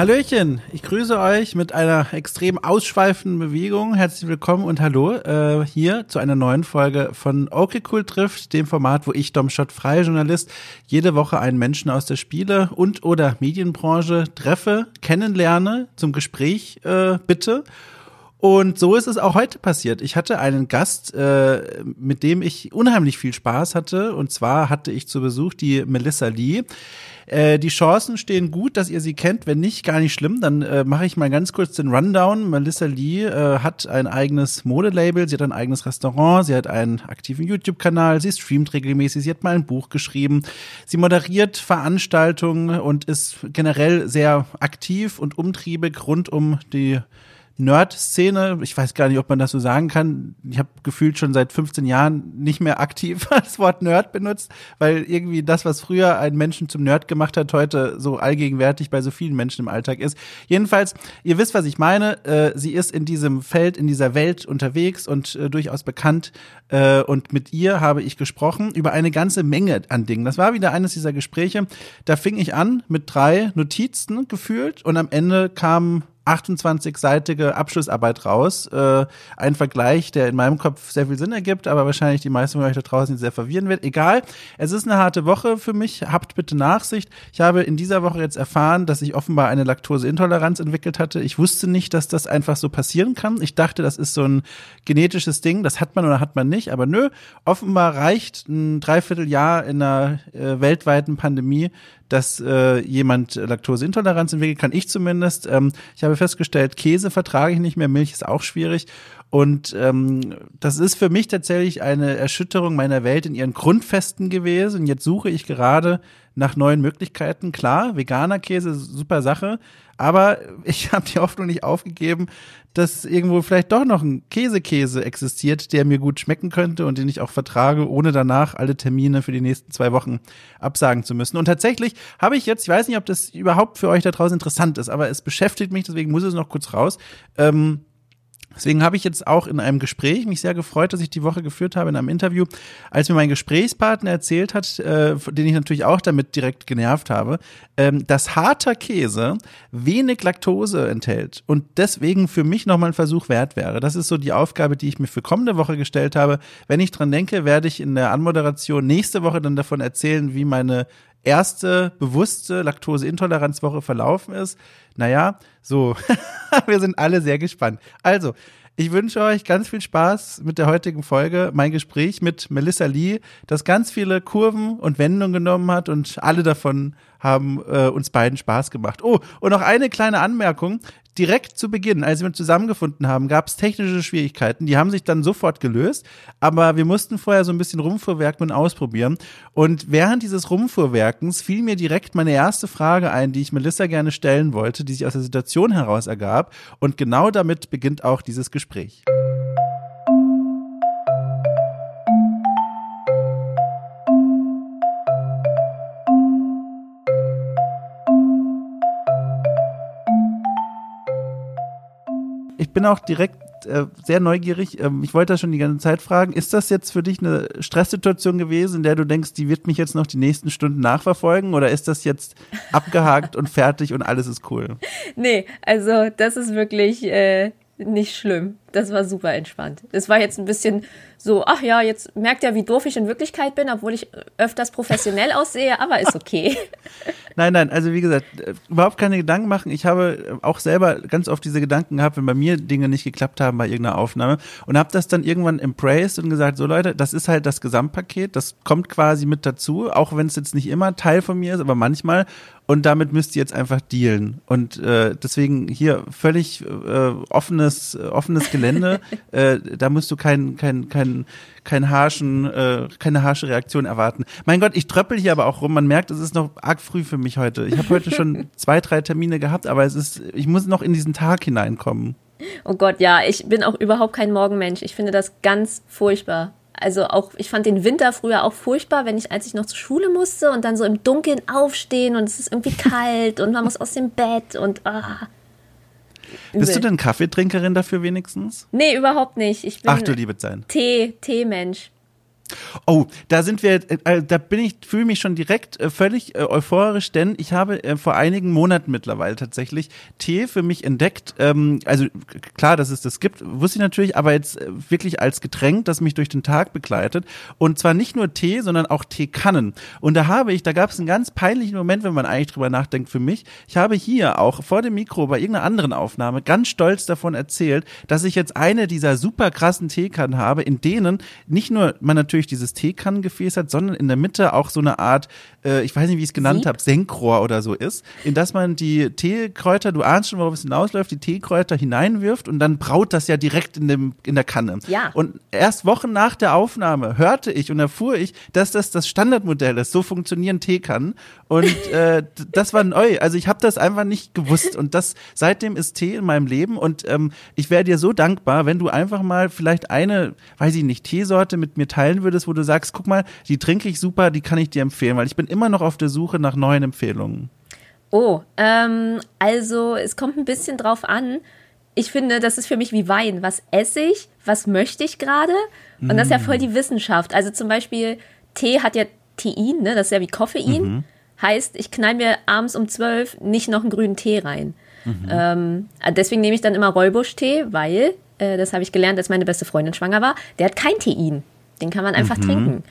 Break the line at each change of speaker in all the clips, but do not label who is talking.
Hallöchen, ich grüße euch mit einer extrem ausschweifenden Bewegung. Herzlich willkommen und hallo äh, hier zu einer neuen Folge von Okay Cool trifft, dem Format, wo ich, Dom Schott, freie Journalist, jede Woche einen Menschen aus der Spiele- und oder Medienbranche treffe, kennenlerne, zum Gespräch äh, bitte. Und so ist es auch heute passiert. Ich hatte einen Gast, äh, mit dem ich unheimlich viel Spaß hatte. Und zwar hatte ich zu Besuch die Melissa Lee. Äh, die Chancen stehen gut, dass ihr sie kennt. Wenn nicht, gar nicht schlimm. Dann äh, mache ich mal ganz kurz den Rundown. Melissa Lee äh, hat ein eigenes Modelabel, sie hat ein eigenes Restaurant, sie hat einen aktiven YouTube-Kanal, sie streamt regelmäßig, sie hat mal ein Buch geschrieben, sie moderiert Veranstaltungen und ist generell sehr aktiv und umtriebig rund um die Nerd-Szene. Ich weiß gar nicht, ob man das so sagen kann. Ich habe gefühlt schon seit 15 Jahren nicht mehr aktiv das Wort Nerd benutzt, weil irgendwie das, was früher einen Menschen zum Nerd gemacht hat, heute so allgegenwärtig bei so vielen Menschen im Alltag ist. Jedenfalls, ihr wisst, was ich meine. Äh, sie ist in diesem Feld, in dieser Welt unterwegs und äh, durchaus bekannt. Äh, und mit ihr habe ich gesprochen über eine ganze Menge an Dingen. Das war wieder eines dieser Gespräche. Da fing ich an mit drei Notizen gefühlt und am Ende kam 28-seitige Abschlussarbeit raus. Äh, ein Vergleich, der in meinem Kopf sehr viel Sinn ergibt, aber wahrscheinlich die meisten von euch da draußen sehr verwirren wird. Egal, es ist eine harte Woche für mich. Habt bitte Nachsicht. Ich habe in dieser Woche jetzt erfahren, dass ich offenbar eine Laktoseintoleranz entwickelt hatte. Ich wusste nicht, dass das einfach so passieren kann. Ich dachte, das ist so ein genetisches Ding. Das hat man oder hat man nicht. Aber nö, offenbar reicht ein Dreivierteljahr in einer äh, weltweiten Pandemie, dass äh, jemand Laktoseintoleranz entwickelt, kann ich zumindest. Ähm, ich habe festgestellt, Käse vertrage ich nicht mehr, Milch ist auch schwierig. Und ähm, das ist für mich tatsächlich eine Erschütterung meiner Welt in ihren Grundfesten gewesen. Jetzt suche ich gerade nach neuen Möglichkeiten. Klar, veganer Käse, super Sache. Aber ich habe die Hoffnung nicht aufgegeben, dass irgendwo vielleicht doch noch ein Käsekäse existiert, der mir gut schmecken könnte und den ich auch vertrage, ohne danach alle Termine für die nächsten zwei Wochen absagen zu müssen. Und tatsächlich habe ich jetzt, ich weiß nicht, ob das überhaupt für euch da draußen interessant ist, aber es beschäftigt mich, deswegen muss es noch kurz raus. Ähm, Deswegen habe ich jetzt auch in einem Gespräch mich sehr gefreut, dass ich die Woche geführt habe in einem Interview, als mir mein Gesprächspartner erzählt hat, äh, den ich natürlich auch damit direkt genervt habe, ähm, dass harter Käse wenig Laktose enthält und deswegen für mich nochmal ein Versuch wert wäre. Das ist so die Aufgabe, die ich mir für kommende Woche gestellt habe. Wenn ich dran denke, werde ich in der Anmoderation nächste Woche dann davon erzählen, wie meine erste bewusste Laktoseintoleranzwoche verlaufen ist. Naja, so, wir sind alle sehr gespannt. Also, ich wünsche euch ganz viel Spaß mit der heutigen Folge. Mein Gespräch mit Melissa Lee, das ganz viele Kurven und Wendungen genommen hat und alle davon haben äh, uns beiden Spaß gemacht. Oh, und noch eine kleine Anmerkung direkt zu Beginn, als wir zusammengefunden haben, gab es technische Schwierigkeiten. Die haben sich dann sofort gelöst, aber wir mussten vorher so ein bisschen rumfuhrwerken und ausprobieren. Und während dieses Rumfuhrwerkens fiel mir direkt meine erste Frage ein, die ich Melissa gerne stellen wollte, die sich aus der Situation heraus ergab. Und genau damit beginnt auch dieses Gespräch. Ich bin auch direkt äh, sehr neugierig. Ähm, ich wollte das schon die ganze Zeit fragen. Ist das jetzt für dich eine Stresssituation gewesen, in der du denkst, die wird mich jetzt noch die nächsten Stunden nachverfolgen? Oder ist das jetzt abgehakt und fertig und alles ist cool?
Nee, also das ist wirklich äh, nicht schlimm. Das war super entspannt. Es war jetzt ein bisschen so, ach ja, jetzt merkt er, wie doof ich in Wirklichkeit bin, obwohl ich öfters professionell aussehe, aber ist okay.
Nein, nein, also wie gesagt, äh, überhaupt keine Gedanken machen. Ich habe auch selber ganz oft diese Gedanken gehabt, wenn bei mir Dinge nicht geklappt haben bei irgendeiner Aufnahme und habe das dann irgendwann embraced und gesagt, so Leute, das ist halt das Gesamtpaket, das kommt quasi mit dazu, auch wenn es jetzt nicht immer Teil von mir ist, aber manchmal und damit müsst ihr jetzt einfach dealen. Und äh, deswegen hier völlig äh, offenes, offenes Gelände. äh, da musst du kein, kein, kein, kein harschen, äh, keine harsche Reaktion erwarten. Mein Gott, ich tröppel hier aber auch rum. Man merkt, es ist noch arg früh für mich heute. Ich habe heute schon zwei, drei Termine gehabt, aber es ist, ich muss noch in diesen Tag hineinkommen.
Oh Gott, ja, ich bin auch überhaupt kein Morgenmensch. Ich finde das ganz furchtbar. Also auch, ich fand den Winter früher auch furchtbar, wenn ich, als ich noch zur Schule musste und dann so im Dunkeln aufstehen und es ist irgendwie kalt und man muss aus dem Bett und ah.
Bist du denn Kaffeetrinkerin dafür wenigstens?
Nee, überhaupt nicht. Ich bin
Ach du liebe sein.
Tee, Tee-Mensch.
Oh, da sind wir, äh, da bin ich, fühle mich schon direkt äh, völlig äh, euphorisch, denn ich habe äh, vor einigen Monaten mittlerweile tatsächlich Tee für mich entdeckt. Ähm, also klar, dass es das gibt, wusste ich natürlich, aber jetzt äh, wirklich als Getränk, das mich durch den Tag begleitet. Und zwar nicht nur Tee, sondern auch Teekannen. Und da habe ich, da gab es einen ganz peinlichen Moment, wenn man eigentlich drüber nachdenkt für mich. Ich habe hier auch vor dem Mikro bei irgendeiner anderen Aufnahme ganz stolz davon erzählt, dass ich jetzt eine dieser super krassen Teekannen habe, in denen nicht nur man natürlich natürlich dieses Teekannengefäß hat, sondern in der Mitte auch so eine Art, äh, ich weiß nicht, wie ich es genannt habe, Senkrohr oder so ist, in das man die Teekräuter, du ahnst schon, worauf es hinausläuft, die Teekräuter hineinwirft und dann braut das ja direkt in, dem, in der Kanne.
Ja.
Und erst Wochen nach der Aufnahme hörte ich und erfuhr ich, dass das das Standardmodell ist. So funktionieren Teekannen. Und äh, das war neu. Also ich habe das einfach nicht gewusst. Und das seitdem ist Tee in meinem Leben. Und ähm, ich wäre dir so dankbar, wenn du einfach mal vielleicht eine, weiß ich nicht, Teesorte mit mir teilen würdest, wo du sagst, guck mal, die trinke ich super, die kann ich dir empfehlen, weil ich bin immer noch auf der Suche nach neuen Empfehlungen.
Oh, ähm, also es kommt ein bisschen drauf an. Ich finde, das ist für mich wie Wein. Was esse ich? Was möchte ich gerade? Und das ist ja voll die Wissenschaft. Also zum Beispiel, Tee hat ja Tein, ne? das ist ja wie Koffein. Mhm. Heißt, ich knall mir abends um zwölf nicht noch einen grünen Tee rein. Mhm. Ähm, deswegen nehme ich dann immer Räubusch-Tee, weil, äh, das habe ich gelernt, als meine beste Freundin schwanger war, der hat kein Tein. Den kann man einfach mhm. trinken.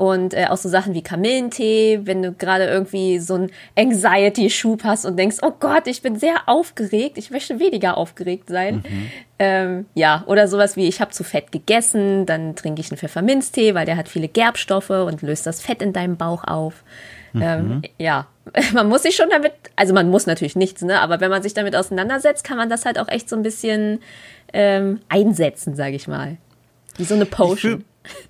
Und äh, auch so Sachen wie Kamillentee, wenn du gerade irgendwie so einen Anxiety-Schub hast und denkst, oh Gott, ich bin sehr aufgeregt, ich möchte weniger aufgeregt sein. Mhm. Ähm, ja, oder sowas wie, ich habe zu fett gegessen, dann trinke ich einen Pfefferminztee, weil der hat viele Gerbstoffe und löst das Fett in deinem Bauch auf. Mhm. Ähm, ja, man muss sich schon damit, also man muss natürlich nichts, ne? aber wenn man sich damit auseinandersetzt, kann man das halt auch echt so ein bisschen ähm, einsetzen, sage ich mal. Wie so eine Potion.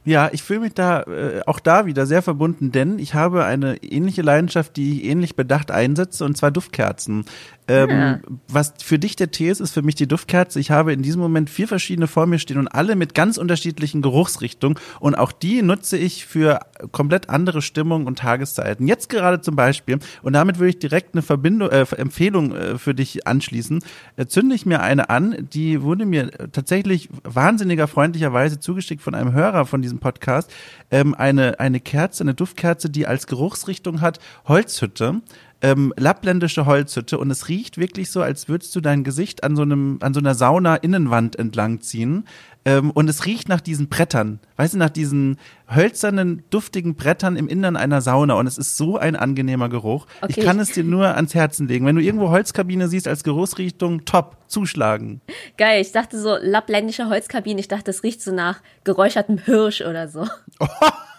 Ja, ich fühle mich da äh, auch da wieder sehr verbunden, denn ich habe eine ähnliche Leidenschaft, die ich ähnlich bedacht einsetze, und zwar Duftkerzen. Ähm, ja. Was für dich der Tee ist, ist für mich die Duftkerze. Ich habe in diesem Moment vier verschiedene vor mir stehen und alle mit ganz unterschiedlichen Geruchsrichtungen. Und auch die nutze ich für komplett andere Stimmungen und Tageszeiten. Jetzt gerade zum Beispiel, und damit würde ich direkt eine Verbindung, äh, Empfehlung äh, für dich anschließen, äh, zünde ich mir eine an, die wurde mir tatsächlich wahnsinniger freundlicherweise zugeschickt von einem Hörer von diesem Podcast. Ähm, eine, eine Kerze, eine Duftkerze, die als Geruchsrichtung hat Holzhütte ähm, lappländische Holzhütte und es riecht wirklich so, als würdest du dein Gesicht an so einem, an so einer Sauna-Innenwand entlang ziehen. Ähm, und es riecht nach diesen Brettern, weißt du, nach diesen hölzernen, duftigen Brettern im Innern einer Sauna. Und es ist so ein angenehmer Geruch. Okay. Ich kann es dir nur ans Herzen legen. Wenn du irgendwo Holzkabine siehst als Geruchsrichtung, top, zuschlagen.
Geil, ich dachte so lappländische Holzkabine, ich dachte, das riecht so nach geräuchertem Hirsch oder so.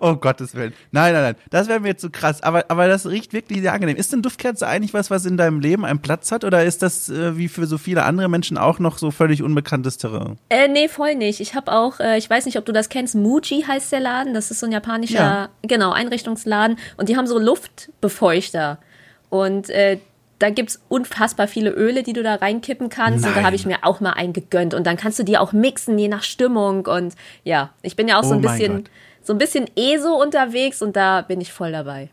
oh Gottes Willen. Nein, nein, nein. Das wäre mir zu so krass. Aber, aber das riecht wirklich sehr angenehm. Ist denn Duftkerze eigentlich was, was in deinem Leben einen Platz hat? Oder ist das äh, wie für so viele andere Menschen auch noch so völlig unbekanntes Terrain?
Äh, nee, voll nicht. Ich habe auch, äh, ich weiß nicht, ob du das kennst, Muji heißt der Laden. Das ist so ein japanischer, ja. genau, Einrichtungsladen. Und die haben so Luftbefeuchter. Und äh, da gibt's unfassbar viele Öle, die du da reinkippen kannst. Nein. Und da habe ich mir auch mal einen gegönnt. Und dann kannst du die auch mixen, je nach Stimmung. Und ja, ich bin ja auch oh so ein bisschen so ein bisschen ESO unterwegs und da bin ich voll dabei.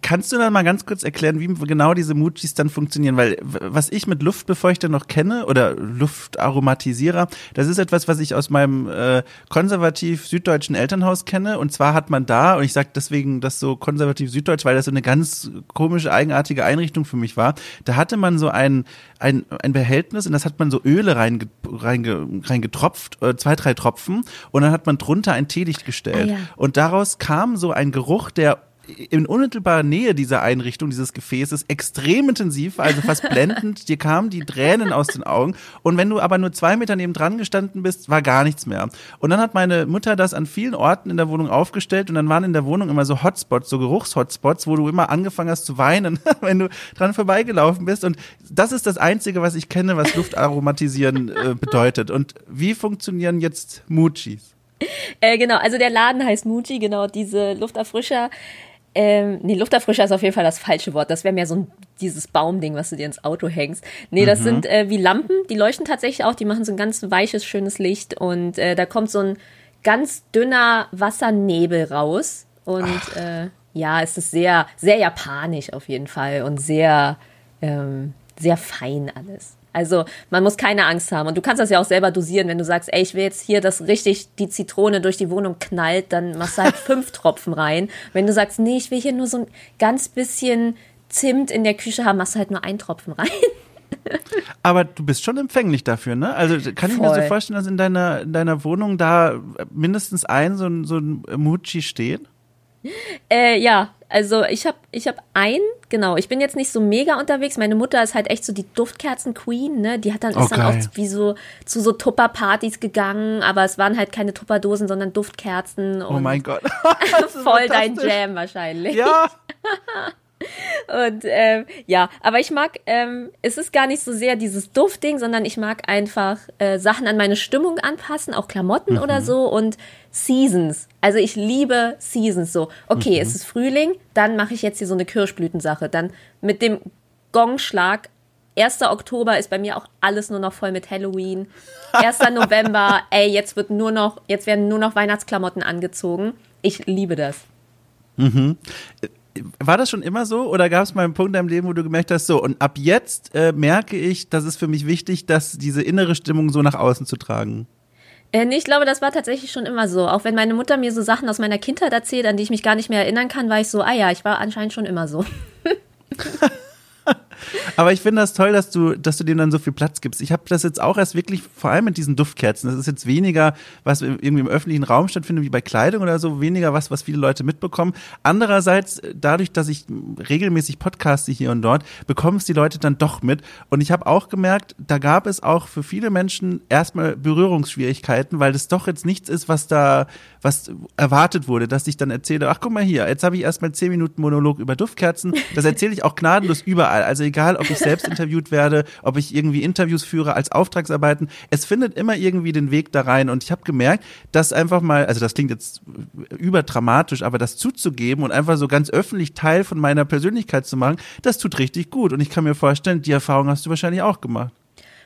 Kannst du dann mal ganz kurz erklären, wie genau diese Mujis dann funktionieren? Weil was ich mit Luftbefeuchter noch kenne oder Luftaromatisierer, das ist etwas, was ich aus meinem äh, konservativ süddeutschen Elternhaus kenne. Und zwar hat man da, und ich sage deswegen das so konservativ süddeutsch, weil das so eine ganz komische, eigenartige Einrichtung für mich war. Da hatte man so ein, ein, ein Behältnis und das hat man so Öle reinge, reinge, reingetropft, äh, zwei, drei Tropfen, und dann hat man drunter ein Teelicht gestellt. Ah, ja. Und daraus kam so ein Geruch, der in unmittelbarer Nähe dieser Einrichtung, dieses Gefäßes, extrem intensiv, also fast blendend. Dir kamen die Tränen aus den Augen. Und wenn du aber nur zwei Meter neben dran gestanden bist, war gar nichts mehr. Und dann hat meine Mutter das an vielen Orten in der Wohnung aufgestellt und dann waren in der Wohnung immer so Hotspots, so Geruchshotspots, wo du immer angefangen hast zu weinen, wenn du dran vorbeigelaufen bist. Und das ist das Einzige, was ich kenne, was Luftaromatisieren äh, bedeutet. Und wie funktionieren jetzt Mujis?
Äh, genau, also der Laden heißt Muji, genau, diese Lufterfrischer ähm, nee, Lufterfrischer ist auf jeden Fall das falsche Wort. Das wäre mehr so ein, dieses Baumding, was du dir ins Auto hängst. Nee, das mhm. sind äh, wie Lampen, die leuchten tatsächlich auch, die machen so ein ganz weiches, schönes Licht und äh, da kommt so ein ganz dünner Wassernebel raus. Und äh, ja, es ist sehr, sehr japanisch auf jeden Fall und sehr, ähm, sehr fein alles. Also man muss keine Angst haben. Und du kannst das ja auch selber dosieren, wenn du sagst, ey, ich will jetzt hier, dass richtig die Zitrone durch die Wohnung knallt, dann machst du halt fünf Tropfen rein. Wenn du sagst, nee, ich will hier nur so ein ganz bisschen Zimt in der Küche haben, machst du halt nur einen Tropfen rein.
Aber du bist schon empfänglich dafür, ne? Also kann ich mir so vorstellen, dass in deiner, in deiner Wohnung da mindestens ein so ein, so ein Mucci steht?
Äh, ja, also ich habe ich hab einen, genau, ich bin jetzt nicht so mega unterwegs. Meine Mutter ist halt echt so die Duftkerzen-Queen, ne? Die hat dann, ist dann auch wie so zu so Tupper-Partys gegangen, aber es waren halt keine Tupperdosen, sondern Duftkerzen.
oh mein Gott.
voll dein Jam wahrscheinlich.
Ja.
Und ähm, ja, aber ich mag, ähm, es ist gar nicht so sehr dieses Duftding, sondern ich mag einfach äh, Sachen an meine Stimmung anpassen, auch Klamotten mhm. oder so und Seasons. Also ich liebe Seasons so. Okay, mhm. es ist Frühling, dann mache ich jetzt hier so eine Kirschblütensache. Dann mit dem Gongschlag 1. Oktober ist bei mir auch alles nur noch voll mit Halloween. 1. November, ey, jetzt wird nur noch, jetzt werden nur noch Weihnachtsklamotten angezogen. Ich liebe das.
Mhm war das schon immer so oder gab es mal einen Punkt in deinem Leben, wo du gemerkt hast, so und ab jetzt äh, merke ich, dass es für mich wichtig, dass diese innere Stimmung so nach außen zu tragen?
Äh, nee, ich glaube, das war tatsächlich schon immer so. Auch wenn meine Mutter mir so Sachen aus meiner Kindheit erzählt, an die ich mich gar nicht mehr erinnern kann, war ich so, ah ja, ich war anscheinend schon immer so.
Aber ich finde das toll, dass du, dass du dem dann so viel Platz gibst. Ich habe das jetzt auch erst wirklich, vor allem mit diesen Duftkerzen. Das ist jetzt weniger, was irgendwie im öffentlichen Raum stattfindet, wie bei Kleidung oder so, weniger was, was viele Leute mitbekommen. Andererseits, dadurch, dass ich regelmäßig podcaste hier und dort, bekommen es die Leute dann doch mit. Und ich habe auch gemerkt, da gab es auch für viele Menschen erstmal Berührungsschwierigkeiten, weil das doch jetzt nichts ist, was da, was erwartet wurde, dass ich dann erzähle, ach guck mal hier, jetzt habe ich erstmal zehn Minuten Monolog über Duftkerzen. Das erzähle ich auch gnadenlos überall. Also egal, ob ich selbst interviewt werde, ob ich irgendwie Interviews führe als Auftragsarbeiten. Es findet immer irgendwie den Weg da rein. Und ich habe gemerkt, dass einfach mal, also das klingt jetzt überdramatisch, aber das zuzugeben und einfach so ganz öffentlich Teil von meiner Persönlichkeit zu machen, das tut richtig gut. Und ich kann mir vorstellen, die Erfahrung hast du wahrscheinlich auch gemacht.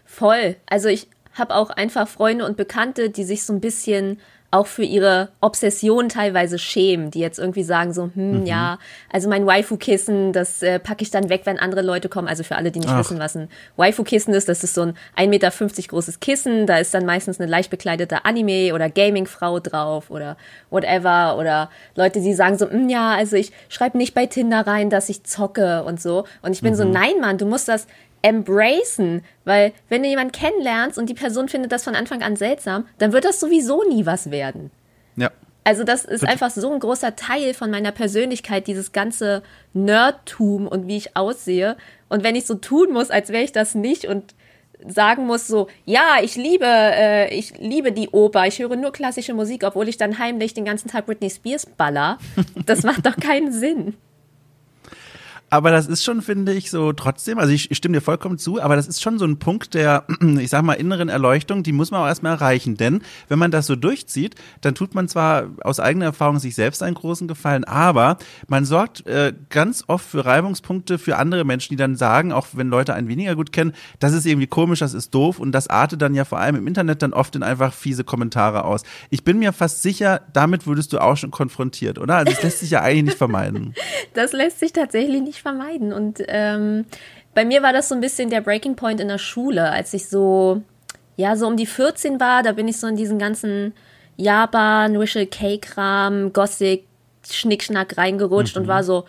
Voll. Also ich habe auch einfach Freunde und Bekannte, die sich so ein bisschen auch für ihre Obsession teilweise schämen, die jetzt irgendwie sagen so, hm, mhm. ja, also mein Waifu-Kissen, das äh, packe ich dann weg, wenn andere Leute kommen. Also für alle, die nicht Ach. wissen, was ein Waifu-Kissen ist, das ist so ein 1,50 Meter großes Kissen, da ist dann meistens eine leicht bekleidete Anime- oder Gaming-Frau drauf oder whatever oder Leute, die sagen so, hm, ja, also ich schreibe nicht bei Tinder rein, dass ich zocke und so. Und ich bin mhm. so, nein, Mann, du musst das embracen, weil wenn du jemanden kennenlernst und die Person findet das von Anfang an seltsam, dann wird das sowieso nie was werden.
Ja.
Also das ist einfach so ein großer Teil von meiner Persönlichkeit, dieses ganze Nerdtum und wie ich aussehe. Und wenn ich so tun muss, als wäre ich das nicht und sagen muss so, ja, ich liebe, äh, ich liebe die Oper, ich höre nur klassische Musik, obwohl ich dann heimlich den ganzen Tag Britney Spears baller, das macht doch keinen Sinn.
Aber das ist schon, finde ich, so trotzdem, also ich, ich stimme dir vollkommen zu, aber das ist schon so ein Punkt der, ich sag mal, inneren Erleuchtung, die muss man auch erstmal erreichen. Denn wenn man das so durchzieht, dann tut man zwar aus eigener Erfahrung sich selbst einen großen Gefallen, aber man sorgt äh, ganz oft für Reibungspunkte für andere Menschen, die dann sagen, auch wenn Leute einen weniger gut kennen, das ist irgendwie komisch, das ist doof und das artet dann ja vor allem im Internet dann oft in einfach fiese Kommentare aus. Ich bin mir fast sicher, damit würdest du auch schon konfrontiert, oder? Also das lässt sich ja eigentlich nicht vermeiden.
Das lässt sich tatsächlich nicht nicht vermeiden. Und ähm, bei mir war das so ein bisschen der Breaking Point in der Schule, als ich so, ja, so um die 14 war, da bin ich so in diesen ganzen Japan, Wishel K-Kram, Gothic, Schnickschnack reingerutscht mhm. und war so,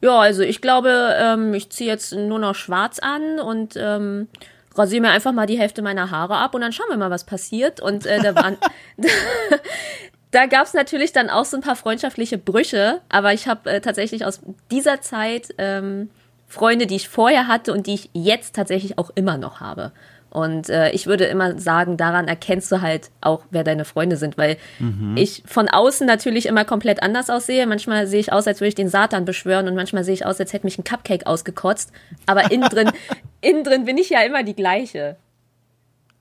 ja, also ich glaube, ähm, ich ziehe jetzt nur noch schwarz an und ähm, rasiere mir einfach mal die Hälfte meiner Haare ab und dann schauen wir mal, was passiert. Und äh, da waren, da gab es natürlich dann auch so ein paar freundschaftliche Brüche, aber ich habe äh, tatsächlich aus dieser Zeit ähm, Freunde, die ich vorher hatte und die ich jetzt tatsächlich auch immer noch habe. Und äh, ich würde immer sagen, daran erkennst du halt auch, wer deine Freunde sind, weil mhm. ich von außen natürlich immer komplett anders aussehe. Manchmal sehe ich aus, als würde ich den Satan beschwören und manchmal sehe ich aus, als hätte mich ein Cupcake ausgekotzt. Aber innen drin, innen drin bin ich ja immer die gleiche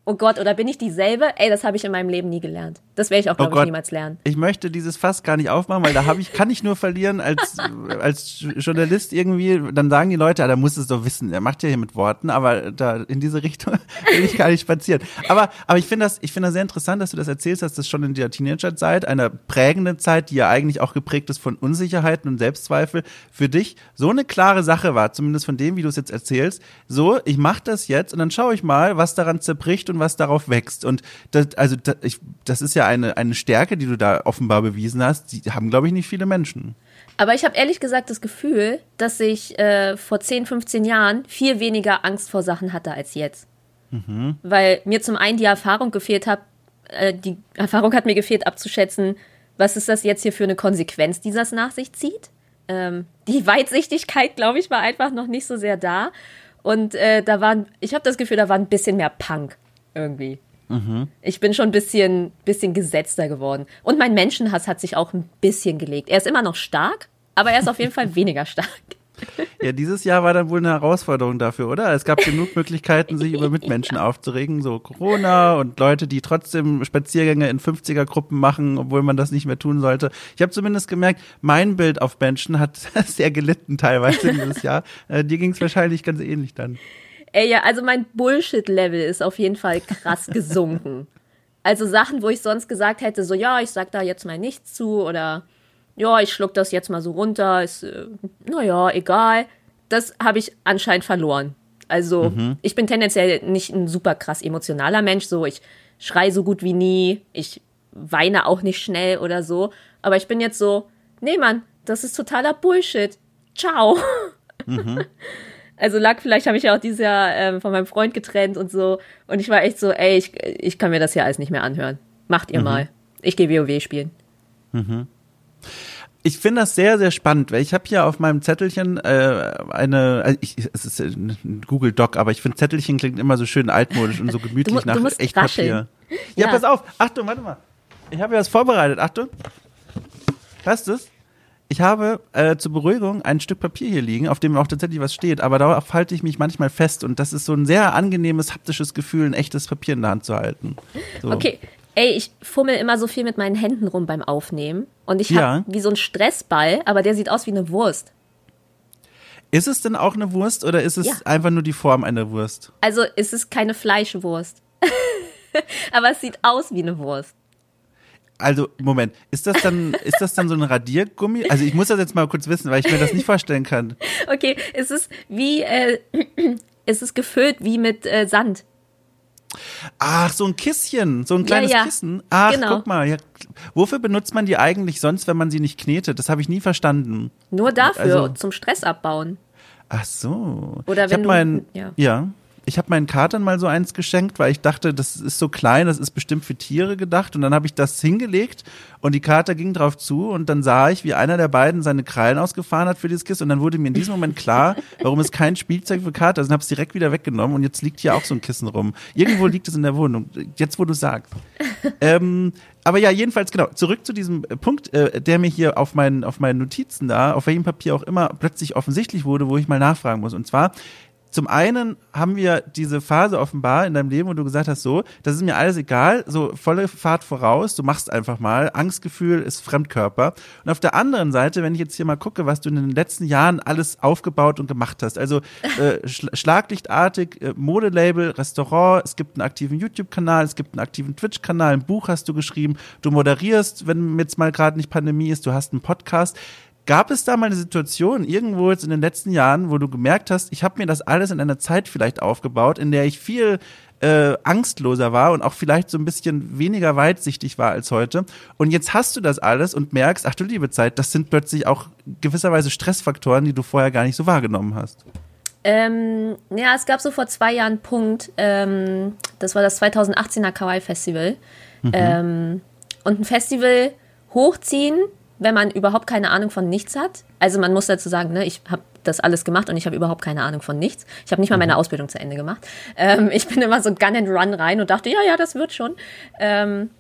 oh Gott, oder bin ich dieselbe? Ey, das habe ich in meinem Leben nie gelernt. Das werde ich auch,
Oh
glaube ich,
Gott.
niemals lernen.
Ich möchte dieses Fass gar nicht aufmachen, weil da habe ich, kann ich nur verlieren als, als Journalist irgendwie. Dann sagen die Leute, ah, da muss es doch wissen. Er macht ja hier mit Worten, aber da in diese Richtung will ich gar nicht spazieren. Aber, aber ich finde das, ich finde das sehr interessant, dass du das erzählst, dass das schon in der Teenagerzeit, einer prägenden Zeit, die ja eigentlich auch geprägt ist von Unsicherheiten und Selbstzweifel, für dich so eine klare Sache war, zumindest von dem, wie du es jetzt erzählst. So, ich mache das jetzt und dann schaue ich mal, was daran zerbricht und was darauf wächst. Und das, also das, ich, das ist ja eine, eine Stärke, die du da offenbar bewiesen hast. Die haben, glaube ich, nicht viele Menschen.
Aber ich habe ehrlich gesagt das Gefühl, dass ich äh, vor 10, 15 Jahren viel weniger Angst vor Sachen hatte als jetzt. Weil mir zum einen die Erfahrung gefehlt hat, äh, die Erfahrung hat mir gefehlt abzuschätzen, was ist das jetzt hier für eine Konsequenz, die das nach sich zieht. Ähm, die Weitsichtigkeit, glaube ich, war einfach noch nicht so sehr da. Und äh, da waren, ich habe das Gefühl, da war ein bisschen mehr Punk irgendwie. Ich bin schon ein bisschen, bisschen gesetzter geworden. Und mein Menschenhass hat sich auch ein bisschen gelegt. Er ist immer noch stark, aber er ist auf jeden Fall weniger stark.
Ja, dieses Jahr war dann wohl eine Herausforderung dafür, oder? Es gab genug Möglichkeiten, sich über Mitmenschen aufzuregen, so Corona und Leute, die trotzdem Spaziergänge in 50er-Gruppen machen, obwohl man das nicht mehr tun sollte. Ich habe zumindest gemerkt, mein Bild auf Menschen hat sehr gelitten teilweise dieses Jahr. Äh, dir ging es wahrscheinlich ganz ähnlich dann.
Ey, ja, also mein Bullshit-Level ist auf jeden Fall krass gesunken. Also Sachen, wo ich sonst gesagt hätte, so, ja, ich sag da jetzt mal nichts zu oder ja, ich schluck das jetzt mal so runter, ist, äh, naja, egal. Das habe ich anscheinend verloren. Also, ich bin tendenziell nicht ein super krass emotionaler Mensch, so, ich schrei so gut wie nie, ich weine auch nicht schnell oder so, aber ich bin jetzt so, nee, Mann, das ist totaler Bullshit. Ciao. Also lag, vielleicht habe ich ja auch dieses Jahr ähm, von meinem Freund getrennt und so. Und ich war echt so, ey, ich, ich kann mir das hier alles nicht mehr anhören. Macht ihr mal. Ich gehe WoW spielen.
Ich finde das sehr, sehr spannend, weil ich habe hier auf meinem Zettelchen äh, eine, also ich, es ist ein Google Doc, aber ich finde Zettelchen klingt immer so schön altmodisch und so gemütlich
Du du
nach
musst
Echtpapier.
rascheln.
Ja,
Ja.
pass auf, Achtung, warte mal. Ich habe ja was vorbereitet, Achtung. Du es? Ich habe äh, zur Beruhigung ein Stück Papier hier liegen, auf dem auch tatsächlich was steht, aber darauf halte ich mich manchmal fest und das ist so ein sehr angenehmes haptisches Gefühl, ein echtes Papier in der Hand zu halten. So.
Okay. Ey, ich fummel immer so viel mit meinen Händen rum beim Aufnehmen. Und ich habe
Ja.
wie so ein Stressball, aber der sieht aus wie eine Wurst.
Ist es denn auch eine Wurst oder ist es
Ja.
einfach nur die Form einer Wurst?
Also es ist keine Fleischwurst. aber es sieht aus wie eine Wurst.
Also, Moment, ist das dann, ist das dann so ein Radiergummi? Also ich muss das jetzt mal kurz wissen, weil ich mir das nicht vorstellen kann.
Okay, es ist wie, äh, es ist gefüllt wie mit äh, Sand.
Ach, so ein Kisschen, so ein kleines
ja.
Kissen. Ach,
Genau.
guck mal. Ja, wofür benutzt man die eigentlich sonst, wenn man sie nicht knetet? Das habe ich nie verstanden.
Nur dafür,
Also-
zum Stress abbauen.
Ach so.
Oder
ich
wenn
hab
du-
mein,
ja.
ja. Ich habe meinen Katern mal so eins geschenkt, weil ich dachte, das ist so klein, das ist bestimmt für Tiere gedacht. Und dann habe ich das hingelegt und die Kater ging drauf zu und dann sah ich, wie einer der beiden seine Krallen ausgefahren hat für dieses Kissen. Und dann wurde mir in diesem Moment klar, warum es kein Spielzeug für Kater ist. Und habe es direkt wieder weggenommen und jetzt liegt hier auch so ein Kissen rum. Irgendwo liegt es in der Wohnung. Jetzt, wo du sagst. ähm, aber ja, jedenfalls genau. Zurück zu diesem äh, Punkt, äh, der mir hier auf meinen auf meinen Notizen da, auf welchem Papier auch immer plötzlich offensichtlich wurde, wo ich mal nachfragen muss. Und zwar zum einen haben wir diese Phase offenbar in deinem Leben, wo du gesagt hast, so, das ist mir alles egal, so volle Fahrt voraus, du machst einfach mal, Angstgefühl ist Fremdkörper. Und auf der anderen Seite, wenn ich jetzt hier mal gucke, was du in den letzten Jahren alles aufgebaut und gemacht hast, also äh, schl schlaglichtartig, äh, Modelabel, Restaurant, es gibt einen aktiven YouTube-Kanal, es gibt einen aktiven Twitch-Kanal, ein Buch hast du geschrieben, du moderierst, wenn jetzt mal gerade nicht Pandemie ist, du hast einen Podcast. Gab es da mal eine Situation irgendwo jetzt in den letzten Jahren, wo du gemerkt hast, ich habe mir das alles in einer Zeit vielleicht aufgebaut, in der ich viel äh, angstloser war und auch vielleicht so ein bisschen weniger weitsichtig war als heute. Und jetzt hast du das alles und merkst, ach du liebe Zeit, das sind plötzlich auch gewisserweise Stressfaktoren, die du vorher gar nicht so wahrgenommen hast.
Ähm, ja, es gab so vor zwei Jahren einen Punkt, ähm, das war das 2018er Kawaii Festival. Ähm, und ein Festival hochziehen, wenn man überhaupt keine Ahnung von nichts hat. Also man muss dazu sagen, ne, ich habe das alles gemacht und ich habe überhaupt keine Ahnung von nichts. Ich habe nicht mal meine Ausbildung zu Ende gemacht. Ähm, ich bin immer so Gun and Run rein und dachte, ja, ja, das wird schon. Ähm,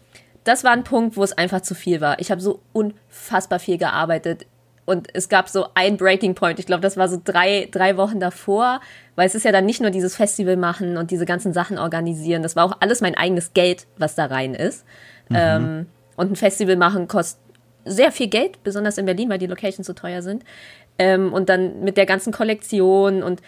das war ein Punkt, wo es einfach zu viel war. Ich habe so unfassbar viel gearbeitet und es gab so ein Breaking Point. Ich glaube, das war so drei, drei Wochen davor, weil es ist ja dann nicht nur dieses Festival machen und diese ganzen Sachen organisieren. Das war auch alles mein eigenes Geld, was da rein ist. Mhm. Ähm, und ein Festival machen kostet sehr viel Geld, besonders in Berlin, weil die Locations so teuer sind. Ähm, und dann mit der ganzen Kollektion und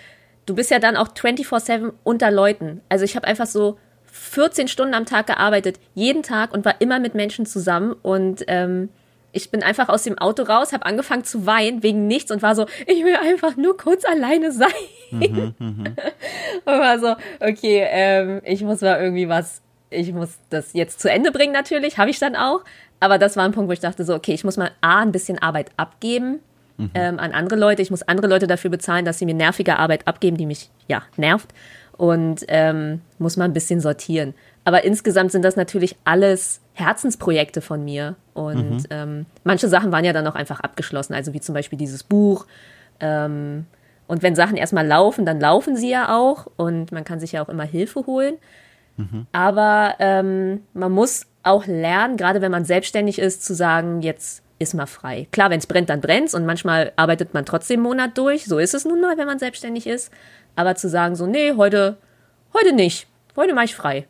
du bist ja dann auch 24-7 unter Leuten. Also ich habe einfach so 14 Stunden am Tag gearbeitet, jeden Tag und war immer mit Menschen zusammen und ähm, ich bin einfach aus dem Auto raus, habe angefangen zu weinen wegen nichts und war so, ich will einfach nur kurz alleine sein. Mhm, mh. und war so, okay, ähm, ich muss mal irgendwie was, ich muss das jetzt zu Ende bringen natürlich, habe ich dann auch. Aber das war ein Punkt, wo ich dachte so, okay, ich muss mal A, ein bisschen Arbeit abgeben mhm. ähm, an andere Leute. Ich muss andere Leute dafür bezahlen, dass sie mir nervige Arbeit abgeben, die mich, ja, nervt. Und ähm, muss mal ein bisschen sortieren. Aber insgesamt sind das natürlich alles Herzensprojekte von mir. Und mhm. ähm, manche Sachen waren ja dann auch einfach abgeschlossen, also wie zum Beispiel dieses Buch. Ähm, und wenn Sachen erstmal laufen, dann laufen sie ja auch und man kann sich ja auch immer Hilfe holen. Mhm. Aber ähm, man muss auch lernen, gerade wenn man selbstständig ist, zu sagen, jetzt ist mal frei. Klar, wenn es brennt, dann brennt und manchmal arbeitet man trotzdem einen Monat durch. So ist es nun mal, wenn man selbstständig ist. Aber zu sagen so, nee, heute, heute nicht. Heute mache ich frei.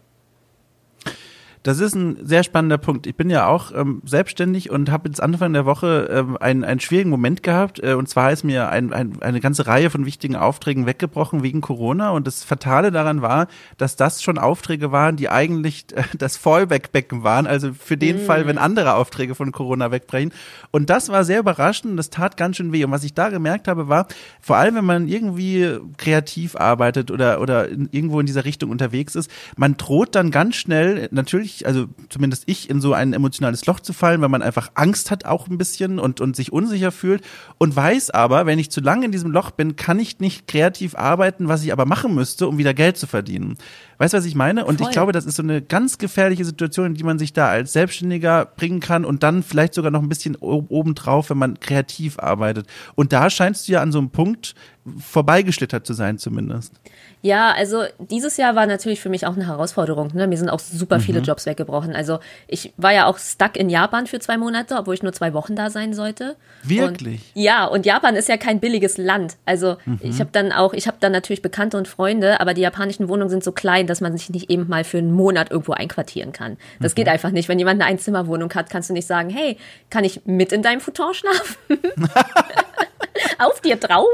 Das ist ein sehr spannender Punkt. Ich bin ja auch ähm, selbstständig und habe jetzt Anfang der Woche ähm, einen, einen schwierigen Moment gehabt. Äh, und zwar ist mir ein, ein, eine ganze Reihe von wichtigen Aufträgen weggebrochen wegen Corona. Und das Fatale daran war, dass das schon Aufträge waren, die eigentlich äh, das Fallback-Becken waren. Also für den mm. Fall, wenn andere Aufträge von Corona wegbrechen. Und das war sehr überraschend und das tat ganz schön weh. Und was ich da gemerkt habe, war, vor allem wenn man irgendwie kreativ arbeitet oder, oder in, irgendwo in dieser Richtung unterwegs ist, man droht dann ganz schnell natürlich ich, also zumindest ich, in so ein emotionales Loch zu fallen, weil man einfach Angst hat auch ein bisschen und, und sich unsicher fühlt und weiß aber, wenn ich zu lange in diesem Loch bin, kann ich nicht kreativ arbeiten, was ich aber machen müsste, um wieder Geld zu verdienen. Weißt du, was ich meine? Und Voll. ich glaube, das ist so eine ganz gefährliche Situation, in die man sich da als Selbstständiger bringen kann und dann vielleicht sogar noch ein bisschen obendrauf, wenn man kreativ arbeitet. Und da scheinst du ja an so einem Punkt vorbeigeschlittert zu sein, zumindest.
Ja, also dieses Jahr war natürlich für mich auch eine Herausforderung. Ne? Mir sind auch super viele mhm. Jobs weggebrochen. Also ich war ja auch stuck in Japan für zwei Monate, obwohl ich nur zwei Wochen da sein sollte.
Wirklich?
Und, ja, und Japan ist ja kein billiges Land. Also mhm. ich habe dann auch, ich habe dann natürlich Bekannte und Freunde, aber die japanischen Wohnungen sind so klein, dass man sich nicht eben mal für einen Monat irgendwo einquartieren kann. Das mhm. geht einfach nicht. Wenn jemand eine Einzimmerwohnung hat, kannst du nicht sagen, hey, kann ich mit in deinem Futon schlafen? auf dir drauf.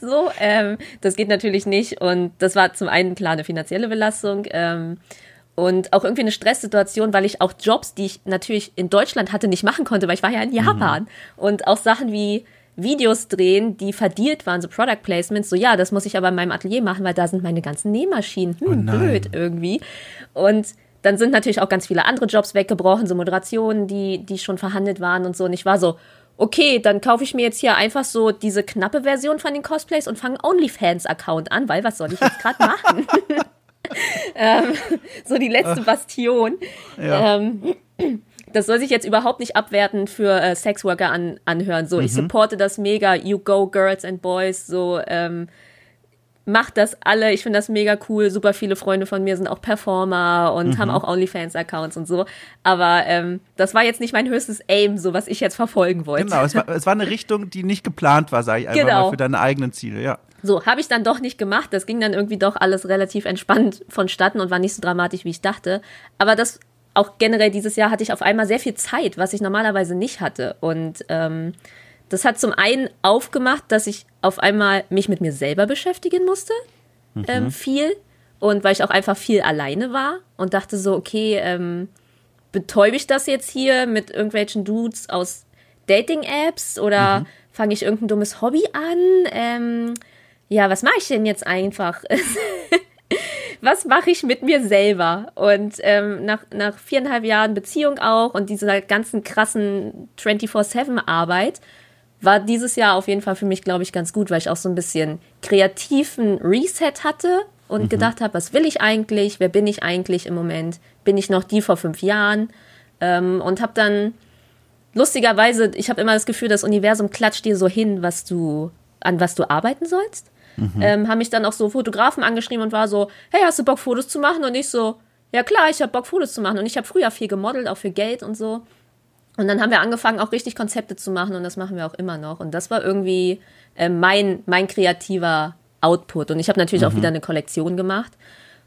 So, ähm, das geht natürlich nicht. Und das war zum einen klar eine finanzielle Belastung. Ähm, und auch irgendwie eine Stresssituation, weil ich auch Jobs, die ich natürlich in Deutschland hatte, nicht machen konnte, weil ich war ja in Japan. Mhm. Und auch Sachen wie Videos drehen, die verdealt waren, so Product Placements, so ja, das muss ich aber in meinem Atelier machen, weil da sind meine ganzen Nähmaschinen. Hm, oh blöd irgendwie. Und dann sind natürlich auch ganz viele andere Jobs weggebrochen, so Moderationen, die, die schon verhandelt waren und so. Und ich war so, okay, dann kaufe ich mir jetzt hier einfach so diese knappe Version von den Cosplays und fange OnlyFans-Account an, weil was soll ich jetzt gerade machen? ähm, so die letzte Bastion. Ja. Ähm, das soll sich jetzt überhaupt nicht abwerten für äh, Sexworker an, anhören. So, mhm. ich supporte das mega, you go girls and boys, so, ähm, macht das alle. Ich finde das mega cool. Super viele Freunde von mir sind auch Performer und mhm. haben auch OnlyFans-Accounts und so. Aber ähm, das war jetzt nicht mein höchstes Aim, so was ich jetzt verfolgen wollte.
Genau, es war, es war eine Richtung, die nicht geplant war, sage ich einfach genau. mal, für deine eigenen Ziele, ja.
So, habe ich dann doch nicht gemacht. Das ging dann irgendwie doch alles relativ entspannt vonstatten und war nicht so dramatisch, wie ich dachte. Aber das auch generell dieses Jahr hatte ich auf einmal sehr viel Zeit, was ich normalerweise nicht hatte. Und ähm, das hat zum einen aufgemacht, dass ich auf einmal mich mit mir selber beschäftigen musste, mhm. ähm, viel. Und weil ich auch einfach viel alleine war und dachte so, okay, ähm, betäube ich das jetzt hier mit irgendwelchen Dudes aus Dating-Apps oder mhm. fange ich irgendein dummes Hobby an? Ähm, ja, was mache ich denn jetzt einfach? was mache ich mit mir selber? Und ähm, nach, nach viereinhalb Jahren Beziehung auch und dieser ganzen krassen 24-7-Arbeit war dieses Jahr auf jeden Fall für mich, glaube ich, ganz gut, weil ich auch so ein bisschen kreativen Reset hatte und mhm. gedacht habe, was will ich eigentlich? Wer bin ich eigentlich im Moment? Bin ich noch die vor fünf Jahren? Ähm, und habe dann lustigerweise, ich habe immer das Gefühl, das Universum klatscht dir so hin, was du an was du arbeiten sollst. Mhm. Ähm, haben mich dann auch so Fotografen angeschrieben und war so, hey, hast du Bock Fotos zu machen? Und ich so, ja klar, ich habe Bock Fotos zu machen. Und ich habe früher viel gemodelt, auch für Geld und so. Und dann haben wir angefangen, auch richtig Konzepte zu machen und das machen wir auch immer noch. Und das war irgendwie äh, mein, mein kreativer Output. Und ich habe natürlich mhm. auch wieder eine Kollektion gemacht.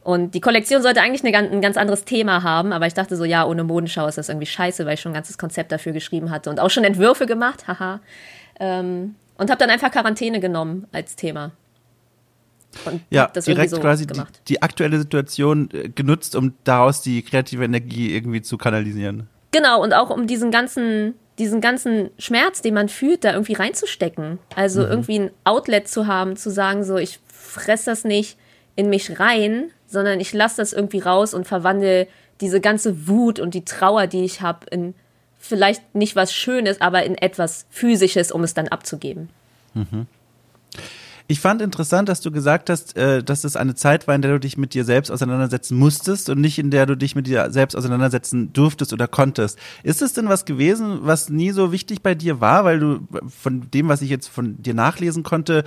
Und die Kollektion sollte eigentlich eine, ein ganz anderes Thema haben, aber ich dachte so, ja, ohne Modenschau ist das irgendwie scheiße, weil ich schon ein ganzes Konzept dafür geschrieben hatte und auch schon Entwürfe gemacht, haha. Ähm, und habe dann einfach Quarantäne genommen als Thema.
Und ja, direkt so quasi die, die, aktuelle Situation äh, genutzt, um daraus die kreative Energie irgendwie zu kanalisieren.
Genau, und auch um diesen ganzen, diesen ganzen Schmerz, den man fühlt, da irgendwie reinzustecken. Also mhm. irgendwie ein Outlet zu haben, zu sagen, so, ich fress das nicht in mich rein, sondern ich lasse das irgendwie raus und verwandle diese ganze Wut und die Trauer, die ich habe, in vielleicht nicht was Schönes, aber in etwas Physisches, um es dann abzugeben. Mhm.
Ich fand interessant, dass du gesagt hast, äh, dass es eine Zeit war, in der du dich mit dir selbst auseinandersetzen musstest und nicht in der du dich mit dir selbst auseinandersetzen durftest oder konntest. Ist es denn was gewesen, was nie so wichtig bei dir war, weil du von dem, was ich jetzt von dir nachlesen konnte,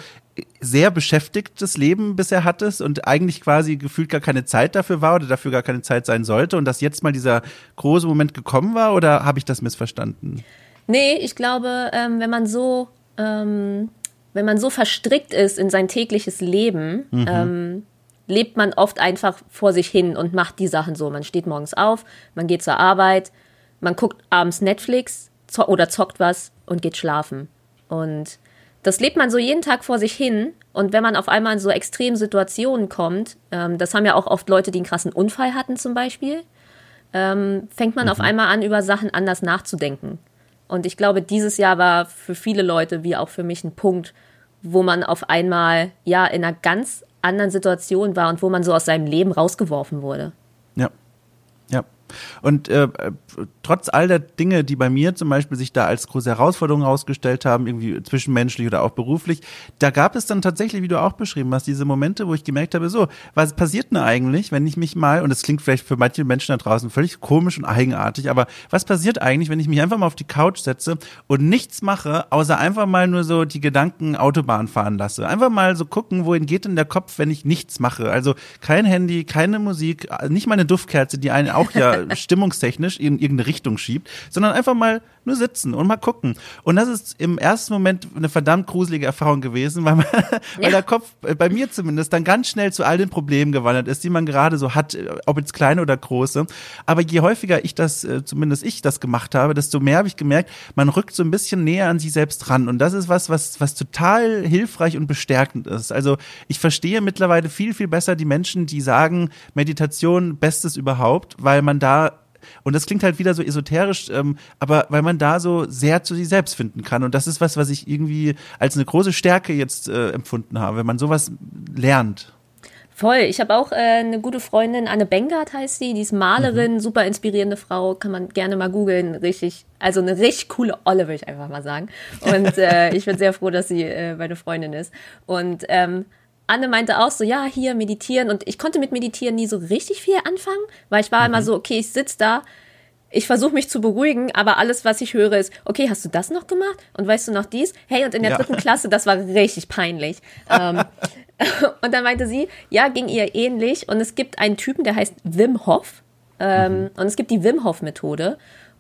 sehr beschäftigtes Leben bisher hattest und eigentlich quasi gefühlt gar keine Zeit dafür war oder dafür gar keine Zeit sein sollte und dass jetzt mal dieser große Moment gekommen war oder habe ich das missverstanden?
Nee, ich glaube, ähm, wenn man so ähm, wenn man so verstrickt ist in sein tägliches Leben, mhm. ähm, lebt man oft einfach vor sich hin und macht die Sachen so. Man steht morgens auf, man geht zur Arbeit, man guckt abends Netflix zo oder zockt was und geht schlafen. Und das lebt man so jeden Tag vor sich hin. Und wenn man auf einmal in so extremen Situationen kommt, ähm, das haben ja auch oft Leute, die einen krassen Unfall hatten zum Beispiel, ähm, fängt man mhm. auf einmal an, über Sachen anders nachzudenken. Und ich glaube, dieses Jahr war für viele Leute, wie auch für mich, ein Punkt, wo man auf einmal ja in einer ganz anderen Situation war und wo man so aus seinem Leben rausgeworfen wurde.
Ja. Ja. Und äh, trotz all der Dinge, die bei mir zum Beispiel sich da als große Herausforderung herausgestellt haben, irgendwie zwischenmenschlich oder auch beruflich, da gab es dann tatsächlich, wie du auch beschrieben hast, diese Momente, wo ich gemerkt habe, so, was passiert denn eigentlich, wenn ich mich mal, und das klingt vielleicht für manche Menschen da draußen völlig komisch und eigenartig, aber was passiert eigentlich, wenn ich mich einfach mal auf die Couch setze und nichts mache, außer einfach mal nur so die Gedanken Autobahn fahren lasse? Einfach mal so gucken, wohin geht denn der Kopf, wenn ich nichts mache? Also kein Handy, keine Musik, nicht mal eine Duftkerze, die einen auch ja stimmungstechnisch in irgendeine Richtung schiebt, sondern einfach mal nur sitzen und mal gucken. Und das ist im ersten Moment eine verdammt gruselige Erfahrung gewesen, weil, man, weil der Kopf äh, bei mir zumindest dann ganz schnell zu all den Problemen gewandert ist, die man gerade so hat, äh, ob jetzt kleine oder große. Aber je häufiger ich das, äh, zumindest ich das gemacht habe, desto mehr habe ich gemerkt, man rückt so ein bisschen näher an sich selbst ran. Und das ist was, was, was total hilfreich und bestärkend ist. Also ich verstehe mittlerweile viel, viel besser die Menschen, die sagen, Meditation bestes überhaupt, weil man da und das klingt halt wieder so esoterisch, ähm, aber weil man da so sehr zu sich selbst finden kann. Und das ist was, was ich irgendwie als eine große Stärke jetzt äh, empfunden habe, wenn man sowas lernt.
Voll. Ich habe auch äh, eine gute Freundin, Anne Bengard heißt sie, die ist Malerin, mhm. super inspirierende Frau, kann man gerne mal googeln, richtig, also eine richtig coole Olle, würde ich einfach mal sagen. Und äh, ich bin sehr froh, dass sie äh, meine Freundin ist. Und ähm, Anne meinte auch so, ja, hier meditieren. Und ich konnte mit Meditieren nie so richtig viel anfangen, weil ich war mhm. immer so, okay, ich sitze da, ich versuche mich zu beruhigen, aber alles, was ich höre, ist, okay, hast du das noch gemacht? Und weißt du noch dies? Hey, und in der ja. dritten Klasse, das war richtig peinlich. ähm, und dann meinte sie, ja, ging ihr ähnlich. Und es gibt einen Typen, der heißt Wim Hof. Ähm, mhm. Und es gibt die Wim Hof Methode.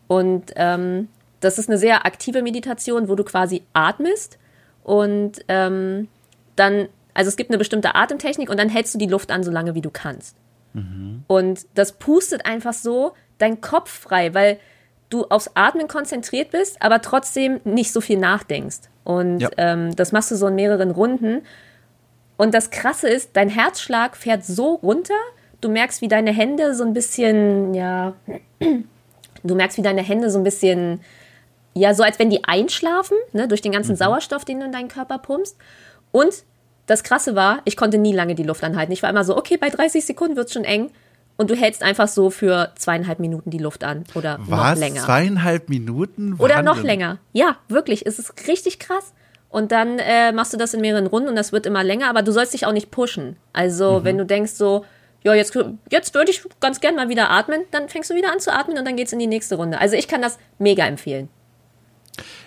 Und ähm, das ist eine sehr aktive Meditation, wo du quasi atmest und ähm, dann also es gibt eine bestimmte Atemtechnik und dann hältst du die Luft an, so lange wie du kannst. Mhm. Und das pustet einfach so deinen Kopf frei, weil du aufs Atmen konzentriert bist, aber trotzdem nicht so viel nachdenkst. Und ja. ähm, das machst du so in mehreren Runden. Und das Krasse ist, dein Herzschlag fährt so runter, du merkst, wie deine Hände so ein bisschen, ja, du merkst, wie deine Hände so ein bisschen, ja, so als wenn die einschlafen, ne, durch den ganzen mhm. Sauerstoff, den du in deinen Körper pumpst. Und das Krasse war, ich konnte nie lange die Luft anhalten. Ich war immer so, okay, bei 30 Sekunden wird es schon eng. Und du hältst einfach so für zweieinhalb Minuten die Luft an oder Was? noch länger.
Zweieinhalb Minuten?
Oder noch länger. Ja, wirklich. Es ist richtig krass. Und dann äh, machst du das in mehreren Runden und das wird immer länger, aber du sollst dich auch nicht pushen. Also, mhm. wenn du denkst so, ja, jetzt, jetzt würde ich ganz gern mal wieder atmen, dann fängst du wieder an zu atmen und dann geht's in die nächste Runde. Also, ich kann das mega empfehlen.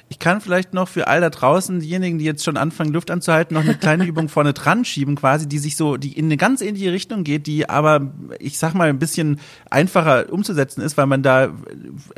Ich kann vielleicht noch für all da draußen, diejenigen, die jetzt schon anfangen, Luft anzuhalten, noch eine kleine Übung vorne dran schieben, quasi, die sich so, die in eine ganz ähnliche Richtung geht, die aber, ich sag mal, ein bisschen einfacher umzusetzen ist, weil man da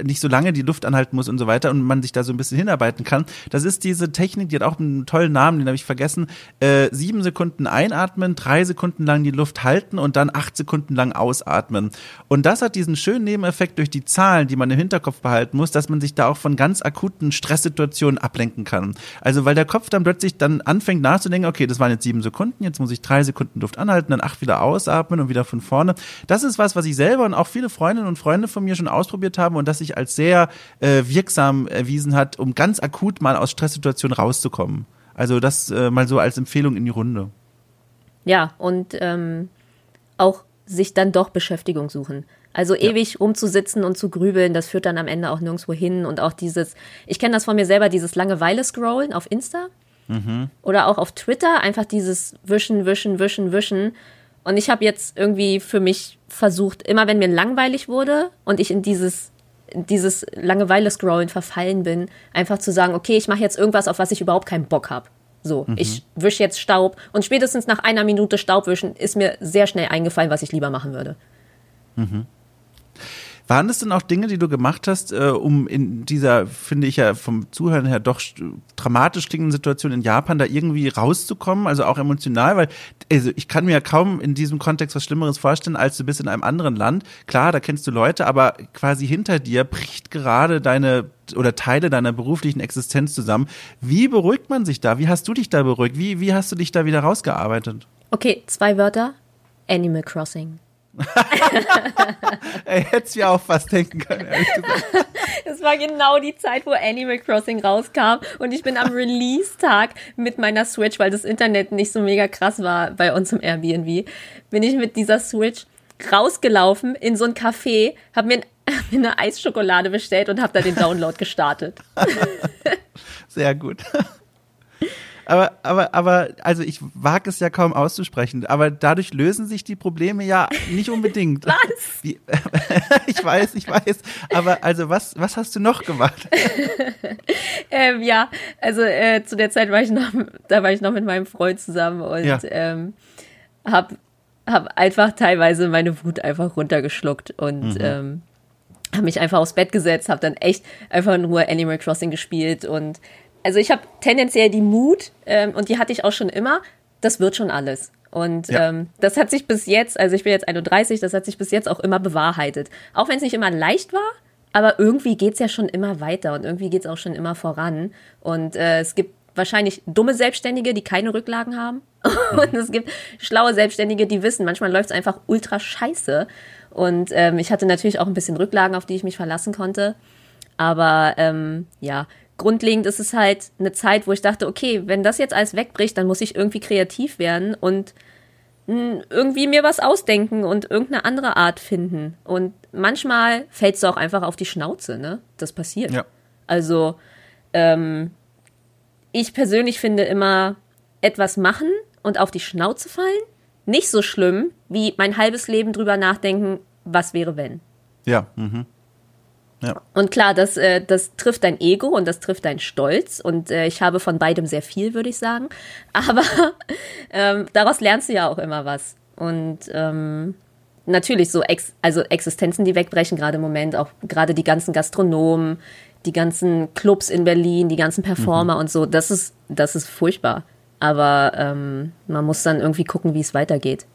nicht so lange die Luft anhalten muss und so weiter und man sich da so ein bisschen hinarbeiten kann. Das ist diese Technik, die hat auch einen tollen Namen, den habe ich vergessen. Äh, sieben Sekunden einatmen, drei Sekunden lang die Luft halten und dann acht Sekunden lang ausatmen. Und das hat diesen schönen Nebeneffekt durch die Zahlen, die man im Hinterkopf behalten muss, dass man sich da auch von ganz akuten Stresssituationen ablenken kann. Also weil der Kopf dann plötzlich dann anfängt nachzudenken, okay, das waren jetzt sieben Sekunden, jetzt muss ich drei Sekunden Luft anhalten, dann acht wieder ausatmen und wieder von vorne. Das ist was, was ich selber und auch viele Freundinnen und Freunde von mir schon ausprobiert haben und das sich als sehr äh, wirksam erwiesen hat, um ganz akut mal aus Stresssituationen rauszukommen. Also das äh, mal so als Empfehlung in die Runde.
Ja, und ähm, auch sich dann doch Beschäftigung suchen. Also ja. ewig rumzusitzen und zu grübeln, das führt dann am Ende auch nirgendwo hin. Und auch dieses, ich kenne das von mir selber, dieses Langeweile-Scrollen auf Insta mhm. oder auch auf Twitter, einfach dieses Wischen, Wischen, Wischen, Wischen. Und ich habe jetzt irgendwie für mich versucht, immer wenn mir langweilig wurde und ich in dieses dieses Langeweile-Scrollen verfallen bin, einfach zu sagen, okay, ich mache jetzt irgendwas, auf was ich überhaupt keinen Bock habe. So, mhm. ich wische jetzt Staub und spätestens nach einer Minute Staubwischen ist mir sehr schnell eingefallen, was ich lieber machen würde. Mhm.
Waren das denn auch Dinge, die du gemacht hast, äh, um in dieser, finde ich ja vom Zuhören her doch dramatisch klingenden Situation in Japan da irgendwie rauszukommen, also auch emotional, weil also ich kann mir ja kaum in diesem Kontext was Schlimmeres vorstellen, als du bist in einem anderen Land. Klar, da kennst du Leute, aber quasi hinter dir bricht gerade deine oder Teile deiner beruflichen Existenz zusammen. Wie beruhigt man sich da? Wie hast du dich da beruhigt? Wie, wie hast du dich da wieder rausgearbeitet?
Okay, zwei Wörter. Animal Crossing.
Ey, hätte ja auch fast denken können, ehrlich gesagt.
Das war genau die Zeit, wo Animal Crossing rauskam und ich bin am Release-Tag mit meiner Switch, weil das Internet nicht so mega krass war bei uns im Airbnb, bin ich mit dieser Switch rausgelaufen in so ein Café, habe mir, mir eine Eisschokolade bestellt und habe da den Download gestartet.
Sehr gut aber, aber, aber, also ich wage es ja kaum auszusprechen, aber dadurch lösen sich die Probleme ja nicht unbedingt.
Was?
Wie, ich weiß, ich weiß, aber also was, was hast du noch gemacht?
ähm, ja, also äh, zu der Zeit war ich noch, da war ich noch mit meinem Freund zusammen und ja. ähm, hab, hab einfach teilweise meine Wut einfach runtergeschluckt und mhm. ähm, habe mich einfach aufs Bett gesetzt, habe dann echt einfach nur Animal Crossing gespielt und also ich habe tendenziell die Mut ähm, und die hatte ich auch schon immer, das wird schon alles. Und ja. ähm, das hat sich bis jetzt, also ich bin jetzt 31, das hat sich bis jetzt auch immer bewahrheitet. Auch wenn es nicht immer leicht war, aber irgendwie geht es ja schon immer weiter und irgendwie geht es auch schon immer voran. Und äh, es gibt wahrscheinlich dumme Selbstständige, die keine Rücklagen haben. und es gibt schlaue Selbstständige, die wissen, manchmal läuft es einfach ultra scheiße. Und ähm, ich hatte natürlich auch ein bisschen Rücklagen, auf die ich mich verlassen konnte. Aber ähm, ja, grundlegend ist es halt eine Zeit, wo ich dachte, okay, wenn das jetzt alles wegbricht, dann muss ich irgendwie kreativ werden und hm, irgendwie mir was ausdenken und irgendeine andere Art finden. Und manchmal fällst du auch einfach auf die Schnauze, ne? Das passiert. Ja. Also, ähm, ich persönlich finde immer, etwas machen und auf die Schnauze fallen, nicht so schlimm, wie mein halbes Leben drüber nachdenken, was wäre wenn.
Ja, mhm.
Ja. Und klar, das, äh, das trifft dein Ego und das trifft dein Stolz. Und äh, ich habe von beidem sehr viel, würde ich sagen. Aber ähm, daraus lernst du ja auch immer was. Und ähm, natürlich so Ex also Existenzen, die wegbrechen, gerade im Moment, auch gerade die ganzen Gastronomen, die ganzen Clubs in Berlin, die ganzen Performer mhm. und so, das ist, das ist furchtbar. Aber ähm, man muss dann irgendwie gucken, wie es weitergeht.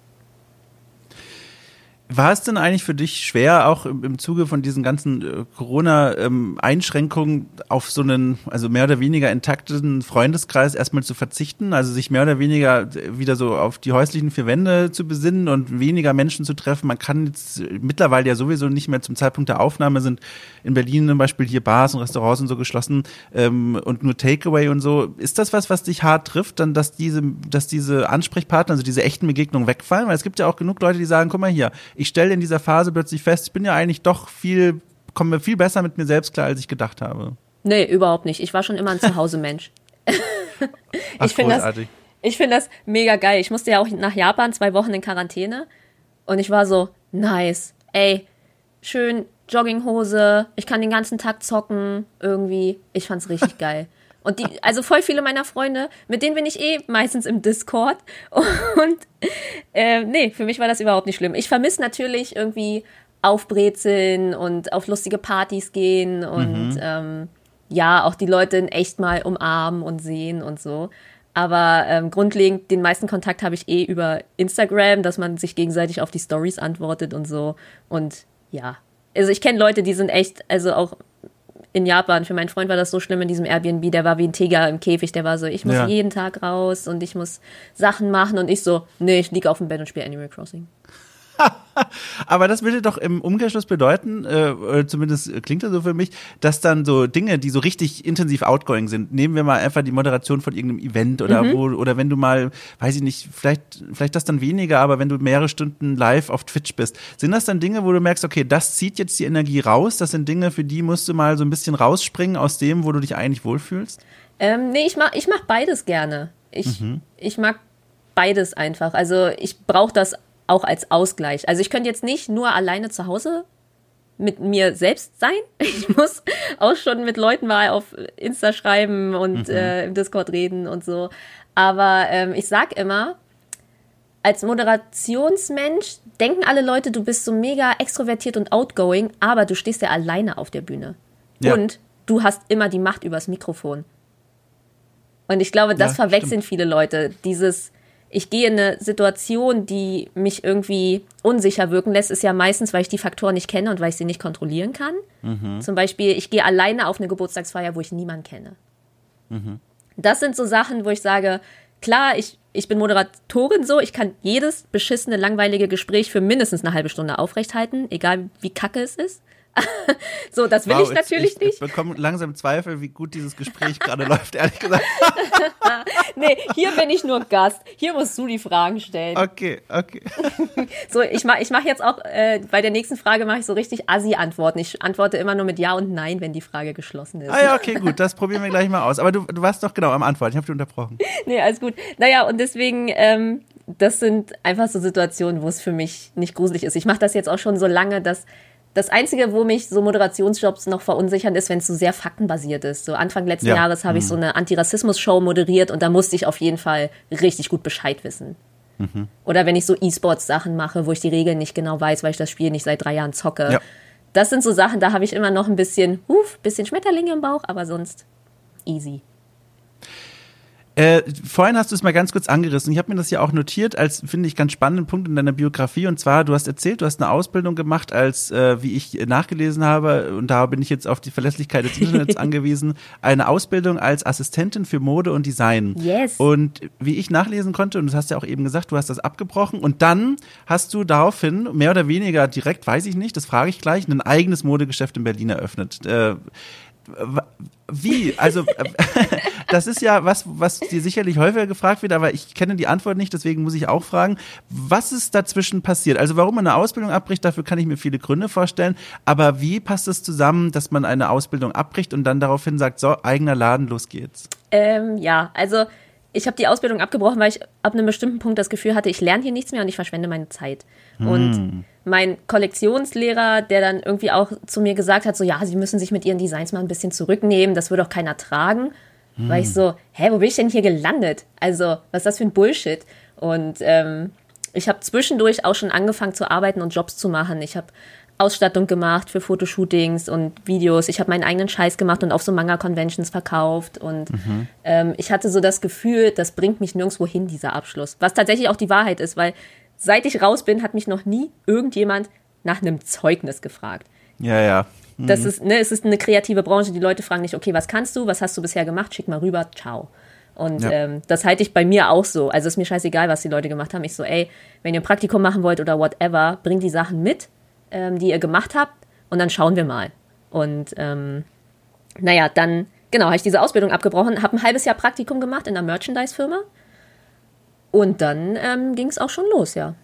War es denn eigentlich für dich schwer, auch im, Zuge von diesen ganzen äh, Corona-Einschränkungen ähm, auf so einen, also mehr oder weniger intakten Freundeskreis erstmal zu verzichten? Also sich mehr oder weniger äh, wieder so auf die häuslichen vier Wände zu besinnen und weniger Menschen zu treffen? Man kann jetzt mittlerweile ja sowieso nicht mehr zum Zeitpunkt der Aufnahme sind in Berlin zum Beispiel hier Bars und Restaurants und so geschlossen ähm, und nur Takeaway und so. Ist das was, was dich hart trifft, dann, dass diese, dass diese Ansprechpartner, also diese echten Begegnungen wegfallen? Weil es gibt ja auch genug Leute, die sagen, guck mal hier, stelle in dieser Phase plötzlich fest, ich bin ja eigentlich doch viel, komme viel besser mit mir selbst klar, als ich gedacht habe.
Nee, überhaupt nicht. Ich war schon immer ein Zuhause-Mensch. ich finde das, ich finde das mega geil. Ich musste ja auch nach Japan zwei Wochen in Quarantäne und ich war so, nice. Ey, schön Jogginghose, ich kann den ganzen Tag zocken, irgendwie. Ich fand's richtig geil. Und die, also voll viele meiner Freunde, mit denen bin ich eh meistens im Discord. Und äh, nee, für mich war das überhaupt nicht schlimm. Ich vermisse natürlich irgendwie aufbrezeln und auf lustige Partys gehen und mhm. ähm, ja, auch die Leute in echt mal umarmen und sehen und so. Aber ähm, grundlegend, den meisten Kontakt habe ich eh über Instagram, dass man sich gegenseitig auf die Stories antwortet und so. Und ja, also ich kenne Leute, die sind echt, also auch in Japan, für meinen Freund war das so schlimm in diesem Airbnb, der war wie ein Tiger im Käfig, der war so, ich muss ja. jeden Tag raus und ich muss Sachen machen und ich so, nee, ich liege auf dem Bett und spiele Animal Crossing.
Aber das würde doch im Umkehrschluss bedeuten, äh, zumindest klingt das so für mich, dass dann so Dinge, die so richtig intensiv outgoing sind, nehmen wir mal einfach die Moderation von irgendeinem Event oder mhm. wo, oder wenn du mal, weiß ich nicht, vielleicht, vielleicht das dann weniger, aber wenn du mehrere Stunden live auf Twitch bist, sind das dann Dinge, wo du merkst, okay, das zieht jetzt die Energie raus, das sind Dinge, für die musst du mal so ein bisschen rausspringen aus dem, wo du dich eigentlich wohlfühlst?
Ähm, nee, ich mach, ich mach beides gerne. Ich, mhm. ich mag beides einfach. Also ich brauche das auch als Ausgleich. Also ich könnte jetzt nicht nur alleine zu Hause mit mir selbst sein. Ich muss auch schon mit Leuten mal auf Insta schreiben und mhm. äh, im Discord reden und so. Aber ähm, ich sag immer, als Moderationsmensch denken alle Leute, du bist so mega extrovertiert und outgoing, aber du stehst ja alleine auf der Bühne. Ja. Und du hast immer die Macht übers Mikrofon. Und ich glaube, das ja, verwechseln stimmt. viele Leute. Dieses, ich gehe in eine Situation, die mich irgendwie unsicher wirken lässt, ist ja meistens, weil ich die Faktoren nicht kenne und weil ich sie nicht kontrollieren kann. Mhm. Zum Beispiel, ich gehe alleine auf eine Geburtstagsfeier, wo ich niemanden kenne. Mhm. Das sind so Sachen, wo ich sage, klar, ich, ich bin Moderatorin so, ich kann jedes beschissene, langweilige Gespräch für mindestens eine halbe Stunde aufrechthalten, egal wie kacke es ist. So, das will wow, ich natürlich
ich,
nicht.
Ich bekomme langsam Zweifel, wie gut dieses Gespräch gerade läuft, ehrlich gesagt.
nee, hier bin ich nur Gast. Hier musst du die Fragen stellen.
Okay, okay.
so, ich mache ich mach jetzt auch, äh, bei der nächsten Frage mache ich so richtig Assi-Antworten. Ich antworte immer nur mit Ja und Nein, wenn die Frage geschlossen ist.
Ah ja, okay, gut, das probieren wir gleich mal aus. Aber du, du warst doch genau am Antwort, ich habe dich unterbrochen.
Nee, alles gut. Naja, und deswegen, ähm, das sind einfach so Situationen, wo es für mich nicht gruselig ist. Ich mache das jetzt auch schon so lange, dass das Einzige, wo mich so Moderationsjobs noch verunsichern, ist, wenn es so sehr faktenbasiert ist. So Anfang letzten ja. Jahres habe ich mhm. so eine Antirassismus-Show moderiert und da musste ich auf jeden Fall richtig gut Bescheid wissen. Mhm. Oder wenn ich so E-Sports-Sachen mache, wo ich die Regeln nicht genau weiß, weil ich das Spiel nicht seit drei Jahren zocke. Ja. Das sind so Sachen, da habe ich immer noch ein bisschen, huf, bisschen Schmetterlinge im Bauch, aber sonst easy.
Äh, vorhin hast du es mal ganz kurz angerissen. Ich habe mir das ja auch notiert als, finde ich, ganz spannenden Punkt in deiner Biografie. Und zwar, du hast erzählt, du hast eine Ausbildung gemacht als, äh, wie ich nachgelesen habe, und da bin ich jetzt auf die Verlässlichkeit des Internets angewiesen, eine Ausbildung als Assistentin für Mode und Design.
Yes.
Und wie ich nachlesen konnte, und du hast ja auch eben gesagt, du hast das abgebrochen. Und dann hast du daraufhin, mehr oder weniger direkt, weiß ich nicht, das frage ich gleich, ein eigenes Modegeschäft in Berlin eröffnet. Äh, wie? Also, das ist ja was, was dir sicherlich häufiger gefragt wird, aber ich kenne die Antwort nicht, deswegen muss ich auch fragen, was ist dazwischen passiert? Also, warum man eine Ausbildung abbricht, dafür kann ich mir viele Gründe vorstellen, aber wie passt es zusammen, dass man eine Ausbildung abbricht und dann daraufhin sagt, so, eigener Laden, los geht's?
Ähm, ja, also, ich habe die Ausbildung abgebrochen, weil ich ab einem bestimmten Punkt das Gefühl hatte, ich lerne hier nichts mehr und ich verschwende meine Zeit. Hm. Und mein Kollektionslehrer, der dann irgendwie auch zu mir gesagt hat, so ja, Sie müssen sich mit Ihren Designs mal ein bisschen zurücknehmen, das würde auch keiner tragen. Hm. War ich so, hä, wo bin ich denn hier gelandet? Also, was ist das für ein Bullshit? Und ähm, ich habe zwischendurch auch schon angefangen zu arbeiten und Jobs zu machen. Ich habe Ausstattung gemacht für Fotoshootings und Videos. Ich habe meinen eigenen Scheiß gemacht und auf so Manga-Conventions verkauft. Und mhm. ähm, ich hatte so das Gefühl, das bringt mich nirgendwo hin, dieser Abschluss. Was tatsächlich auch die Wahrheit ist, weil seit ich raus bin, hat mich noch nie irgendjemand nach einem Zeugnis gefragt.
Ja, ja.
Mhm. Das ist, ne, es ist eine kreative Branche. Die Leute fragen nicht, okay, was kannst du, was hast du bisher gemacht, schick mal rüber, ciao. Und ja. ähm, das halte ich bei mir auch so. Also ist mir scheißegal, was die Leute gemacht haben. Ich so, ey, wenn ihr ein Praktikum machen wollt oder whatever, bringt die Sachen mit ähm, die ihr gemacht habt und dann schauen wir mal. Und ähm, naja, dann, genau, habe ich diese Ausbildung abgebrochen, habe ein halbes Jahr Praktikum gemacht in einer Merchandise-Firma und dann ähm, ging es auch schon los, ja.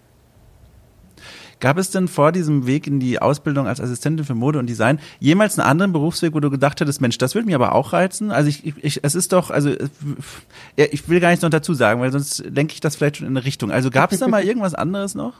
Gab es denn vor diesem Weg in die Ausbildung als Assistentin für Mode und Design jemals einen anderen Berufsweg, wo du gedacht hättest, Mensch, das würde mich aber auch reizen? Also ich, ich, es ist doch, also ich will gar nichts noch dazu sagen, weil sonst lenke ich das vielleicht schon in eine Richtung. Also gab es da mal irgendwas anderes noch?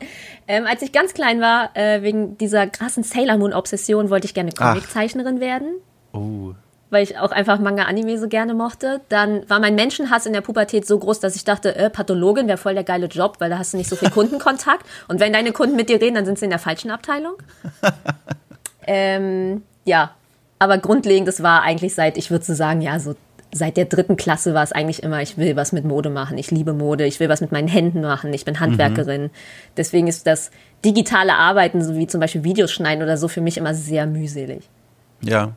Ähm, als ich ganz klein war, äh, wegen dieser krassen Sailor Moon Obsession, wollte ich gerne Comiczeichnerin werden.
Oh
weil ich auch einfach Manga-Anime so gerne mochte. Dann war mein Menschenhass in der Pubertät so groß, dass ich dachte, äh, Pathologin wäre voll der geile Job, weil da hast du nicht so viel Kundenkontakt. Und wenn deine Kunden mit dir reden, dann sind sie in der falschen Abteilung. ähm, ja, aber grundlegend, das war eigentlich seit, ich würde so sagen, ja, so seit der dritten Klasse war es eigentlich immer, ich will was mit Mode machen, ich liebe Mode, ich will was mit meinen Händen machen, ich bin Handwerkerin. Mhm. Deswegen ist das digitale Arbeiten, so wie zum Beispiel Videos schneiden oder so, für mich immer sehr mühselig.
Ja,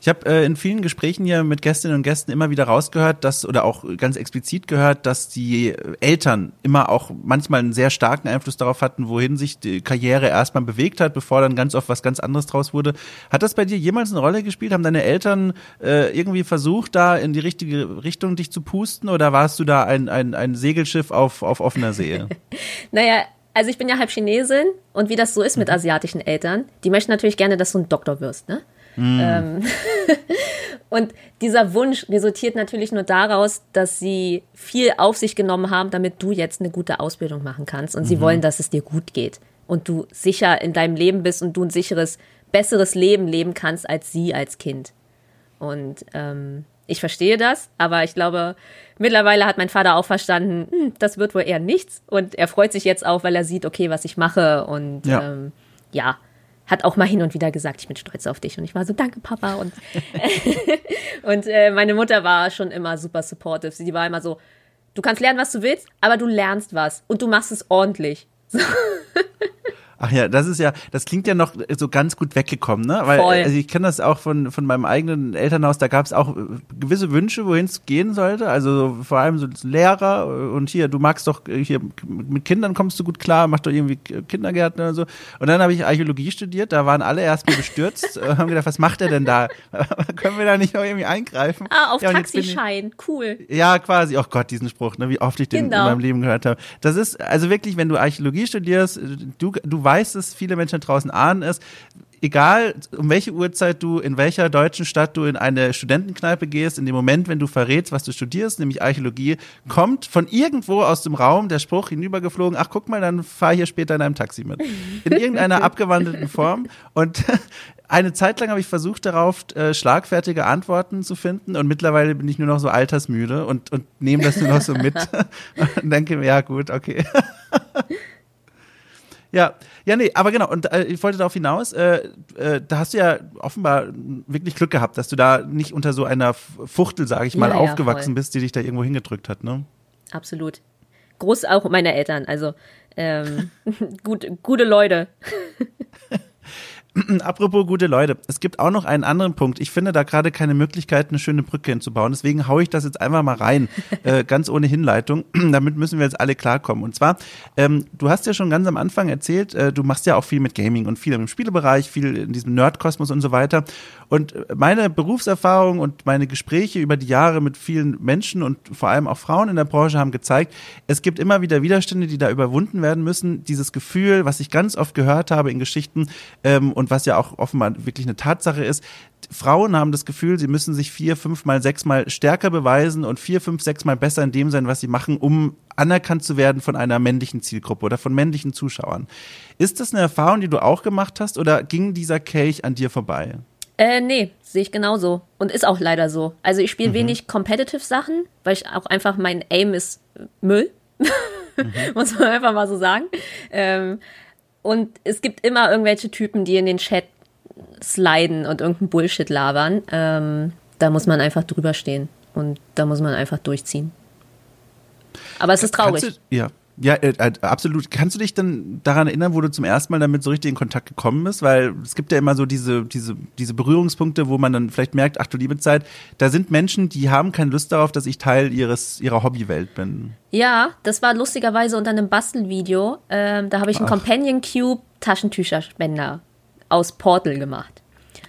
ich habe äh, in vielen Gesprächen hier mit Gästinnen und Gästen immer wieder rausgehört, dass oder auch ganz explizit gehört, dass die Eltern immer auch manchmal einen sehr starken Einfluss darauf hatten, wohin sich die Karriere erstmal bewegt hat, bevor dann ganz oft was ganz anderes draus wurde. Hat das bei dir jemals eine Rolle gespielt? Haben deine Eltern äh, irgendwie versucht, da in die richtige Richtung dich zu pusten oder warst du da ein, ein, ein Segelschiff auf, auf offener See?
naja, also ich bin ja halb Chinesin und wie das so ist mit mhm. asiatischen Eltern, die möchten natürlich gerne, dass du ein Doktor wirst, ne? Mm. Ähm, und dieser Wunsch resultiert natürlich nur daraus, dass sie viel auf sich genommen haben, damit du jetzt eine gute Ausbildung machen kannst. Und mhm. sie wollen, dass es dir gut geht und du sicher in deinem Leben bist und du ein sicheres, besseres Leben leben kannst als sie als Kind. Und ähm, ich verstehe das, aber ich glaube, mittlerweile hat mein Vater auch verstanden, hm, das wird wohl eher nichts. Und er freut sich jetzt auch, weil er sieht, okay, was ich mache. Und ja, ähm, ja hat auch mal hin und wieder gesagt, ich bin stolz auf dich. Und ich war so, danke, Papa. Und, und äh, meine Mutter war schon immer super supportive. Sie war immer so, du kannst lernen, was du willst, aber du lernst was und du machst es ordentlich. So.
Ach ja, das ist ja, das klingt ja noch so ganz gut weggekommen, ne? Weil Voll. also ich kenne das auch von von meinem eigenen Elternhaus. Da gab es auch äh, gewisse Wünsche, wohin es gehen sollte. Also vor allem so Lehrer und hier, du magst doch äh, hier mit Kindern kommst du gut klar, mach doch irgendwie Kindergärten oder so. Und dann habe ich Archäologie studiert. Da waren alle erstmal bestürzt, haben gedacht, was macht er denn da? Können wir da nicht auch irgendwie eingreifen?
Ah, auf ja, Taxischein, cool.
Ja, quasi. Oh Gott, diesen Spruch, ne? Wie oft ich den genau. in meinem Leben gehört habe. Das ist also wirklich, wenn du Archäologie studierst, du du weiß es, viele Menschen draußen ahnen es, egal um welche Uhrzeit du in welcher deutschen Stadt du in eine Studentenkneipe gehst, in dem Moment, wenn du verrätst, was du studierst, nämlich Archäologie, kommt von irgendwo aus dem Raum der Spruch hinübergeflogen, ach guck mal, dann fahr hier später in einem Taxi mit. In irgendeiner abgewandelten Form. Und eine Zeit lang habe ich versucht darauf, äh, schlagfertige Antworten zu finden und mittlerweile bin ich nur noch so altersmüde und, und nehme das nur noch so mit und denke mir, ja gut, okay. Ja, ja, nee, aber genau, und äh, ich wollte darauf hinaus, äh, äh, da hast du ja offenbar wirklich Glück gehabt, dass du da nicht unter so einer Fuchtel, sage ich mal, ja, aufgewachsen ja, bist, die dich da irgendwo hingedrückt hat, ne?
Absolut. Groß auch meine Eltern, also ähm, gut, gute Leute.
Apropos gute Leute, es gibt auch noch einen anderen Punkt. Ich finde da gerade keine Möglichkeit, eine schöne Brücke hinzubauen. Deswegen haue ich das jetzt einfach mal rein, äh, ganz ohne Hinleitung. Damit müssen wir jetzt alle klarkommen. Und zwar, ähm, du hast ja schon ganz am Anfang erzählt, äh, du machst ja auch viel mit Gaming und viel im Spielebereich, viel in diesem Nerdkosmos und so weiter. Und meine Berufserfahrung und meine Gespräche über die Jahre mit vielen Menschen und vor allem auch Frauen in der Branche haben gezeigt, es gibt immer wieder Widerstände, die da überwunden werden müssen. Dieses Gefühl, was ich ganz oft gehört habe in Geschichten ähm, und was ja auch offenbar wirklich eine Tatsache ist, Frauen haben das Gefühl, sie müssen sich vier, fünfmal, sechsmal stärker beweisen und vier, fünf, sechsmal besser in dem sein, was sie machen, um anerkannt zu werden von einer männlichen Zielgruppe oder von männlichen Zuschauern. Ist das eine Erfahrung, die du auch gemacht hast oder ging dieser Kelch an dir vorbei?
Äh, nee, sehe ich genauso. Und ist auch leider so. Also ich spiele mhm. wenig Competitive Sachen, weil ich auch einfach mein Aim ist Müll. Mhm. Muss man einfach mal so sagen. Ähm, und es gibt immer irgendwelche Typen, die in den Chat sliden und irgendeinen Bullshit labern. Ähm, da muss man einfach drüber stehen. Und da muss man einfach durchziehen. Aber es ist traurig.
Du, ja. Ja, äh, äh, absolut. Kannst du dich dann daran erinnern, wo du zum ersten Mal damit so richtig in Kontakt gekommen bist? Weil es gibt ja immer so diese, diese, diese Berührungspunkte, wo man dann vielleicht merkt, ach du liebe Zeit, da sind Menschen, die haben keine Lust darauf, dass ich Teil ihres, ihrer Hobbywelt bin.
Ja, das war lustigerweise unter einem Bastelvideo. Ähm, da habe ich einen ach. Companion Cube Taschentücherspender aus Portal gemacht.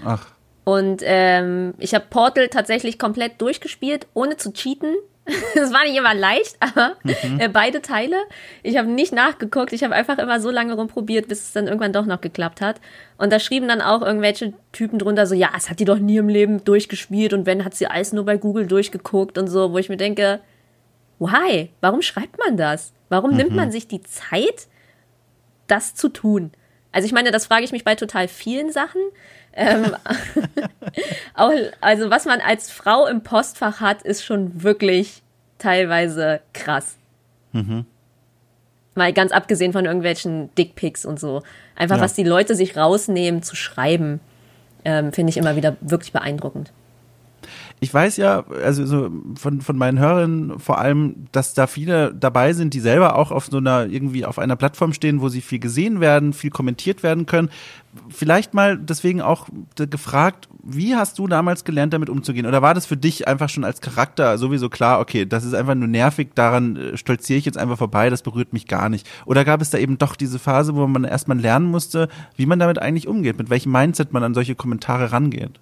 Ach.
Und ähm, ich habe Portal tatsächlich komplett durchgespielt, ohne zu cheaten Es war nicht immer leicht, aber mhm. äh, beide Teile. Ich habe nicht nachgeguckt. Ich habe einfach immer so lange rumprobiert, bis es dann irgendwann doch noch geklappt hat. Und da schrieben dann auch irgendwelche Typen drunter so, ja, es hat die doch nie im Leben durchgespielt und wenn, hat sie alles nur bei Google durchgeguckt und so, wo ich mir denke, why? Warum schreibt man das? Warum mhm. nimmt man sich die Zeit, das zu tun? Also ich meine, das frage ich mich bei total vielen Sachen. Ähm, auch, also was man als Frau im Postfach hat, ist schon wirklich teilweise krass. Mhm. Mal ganz abgesehen von irgendwelchen Dickpics und so. Einfach, ja. was die Leute sich rausnehmen zu schreiben, ähm, finde ich immer wieder wirklich beeindruckend
ich weiß ja, also so von, von meinen Hörern vor allem, dass da viele dabei sind, die selber auch auf so einer, irgendwie auf einer Plattform stehen, wo sie viel gesehen werden, viel kommentiert werden können. Vielleicht mal deswegen auch gefragt, wie hast du damals gelernt, damit umzugehen? Oder war das für dich einfach schon als Charakter sowieso klar, okay, das ist einfach nur nervig, daran äh, stolziere ich jetzt einfach vorbei, das berührt mich gar nicht? Oder gab es da eben doch diese Phase, wo man erstmal lernen musste, wie man damit eigentlich umgeht, mit welchem Mindset man an solche Kommentare rangeht?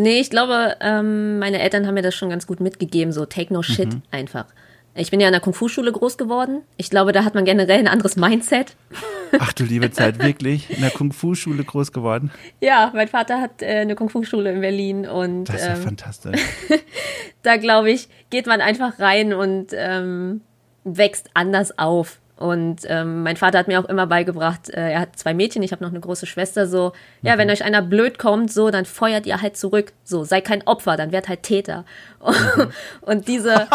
Nee, ich glaube, ähm, meine Eltern haben mir das schon ganz gut mitgegeben, so take no shit mhm. einfach. Ich bin ja in der Kung-Fu-Schule groß geworden. Ich glaube, da hat man generell ein anderes Mindset.
Ach du liebe Zeit, wirklich? In der Kung-Fu-Schule groß geworden?
Ja, mein Vater hat äh, eine Kung-Fu-Schule in Berlin und.
Das ist ja ähm, fantastisch.
da glaube ich, geht man einfach rein und ähm, wächst anders auf. Und ähm, mein Vater hat mir auch immer beigebracht, äh, er hat zwei Mädchen, ich habe noch eine große Schwester, so, ja, wenn mhm. euch einer blöd kommt, so, dann feuert ihr halt zurück. So, sei kein Opfer, dann werdet halt Täter. Mhm. und diese.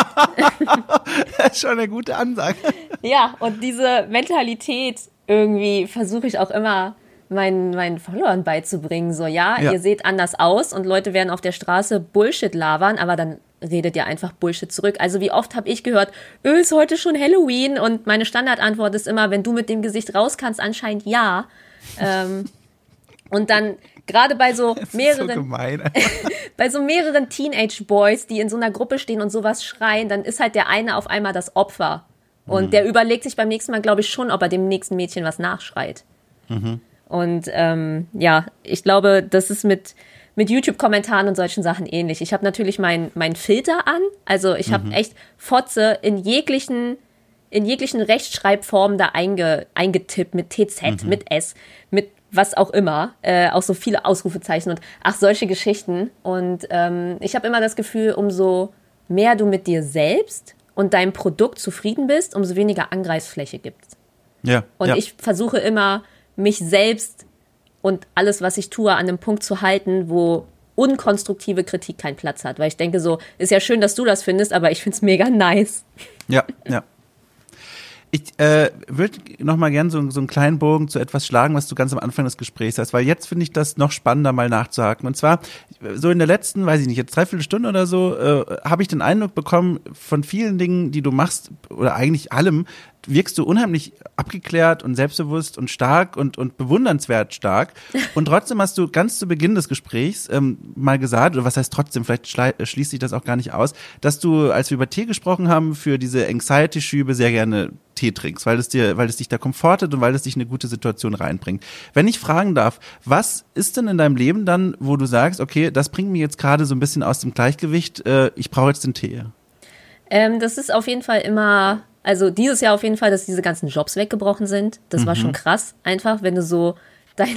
das ist schon eine gute Ansage.
ja, und diese Mentalität irgendwie versuche ich auch immer meinen, meinen Followern beizubringen. So, ja, ja, ihr seht anders aus und Leute werden auf der Straße Bullshit labern, aber dann redet ihr einfach Bullshit zurück. Also wie oft habe ich gehört, öh, ist heute schon Halloween? Und meine Standardantwort ist immer, wenn du mit dem Gesicht raus kannst, anscheinend ja. Ähm, und dann gerade bei so mehreren so bei so mehreren Teenage Boys, die in so einer Gruppe stehen und sowas schreien, dann ist halt der eine auf einmal das Opfer. Und mhm. der überlegt sich beim nächsten Mal, glaube ich, schon, ob er dem nächsten Mädchen was nachschreit. Mhm. Und ähm, ja, ich glaube, das ist mit mit YouTube-Kommentaren und solchen Sachen ähnlich. Ich habe natürlich meinen mein Filter an. Also ich habe mhm. echt Fotze in jeglichen, in jeglichen Rechtschreibformen da einge, eingetippt, mit TZ, mhm. mit S, mit was auch immer. Äh, auch so viele Ausrufezeichen und ach, solche Geschichten. Und ähm, ich habe immer das Gefühl, umso mehr du mit dir selbst und deinem Produkt zufrieden bist, umso weniger Angreifsfläche gibt es.
Ja.
Und
ja.
ich versuche immer, mich selbst und alles, was ich tue, an einem Punkt zu halten, wo unkonstruktive Kritik keinen Platz hat. Weil ich denke so, ist ja schön, dass du das findest, aber ich finde es mega nice.
Ja, ja. Ich äh, würde noch mal gerne so, so einen kleinen Bogen zu etwas schlagen, was du ganz am Anfang des Gesprächs hast, weil jetzt finde ich das noch spannender, mal nachzuhaken. Und zwar, so in der letzten, weiß ich nicht, jetzt dreiviertel Stunde oder so, äh, habe ich den Eindruck bekommen, von vielen Dingen, die du machst, oder eigentlich allem, wirkst du unheimlich abgeklärt und selbstbewusst und stark und, und bewundernswert stark. Und trotzdem hast du ganz zu Beginn des Gesprächs ähm, mal gesagt, oder was heißt trotzdem, vielleicht schließt sich das auch gar nicht aus, dass du, als wir über Tee gesprochen haben, für diese Anxiety-Schübe sehr gerne Tee trinkst, weil es dir, weil es dich da komfortet und weil es dich in eine gute Situation reinbringt. Wenn ich fragen darf, was ist denn in deinem Leben dann, wo du sagst, okay, das bringt mich jetzt gerade so ein bisschen aus dem Gleichgewicht, äh, ich brauche jetzt den Tee?
Ähm, das ist auf jeden Fall immer also dieses Jahr auf jeden Fall, dass diese ganzen Jobs weggebrochen sind. Das mhm. war schon mhm. krass, einfach, wenn du so deine,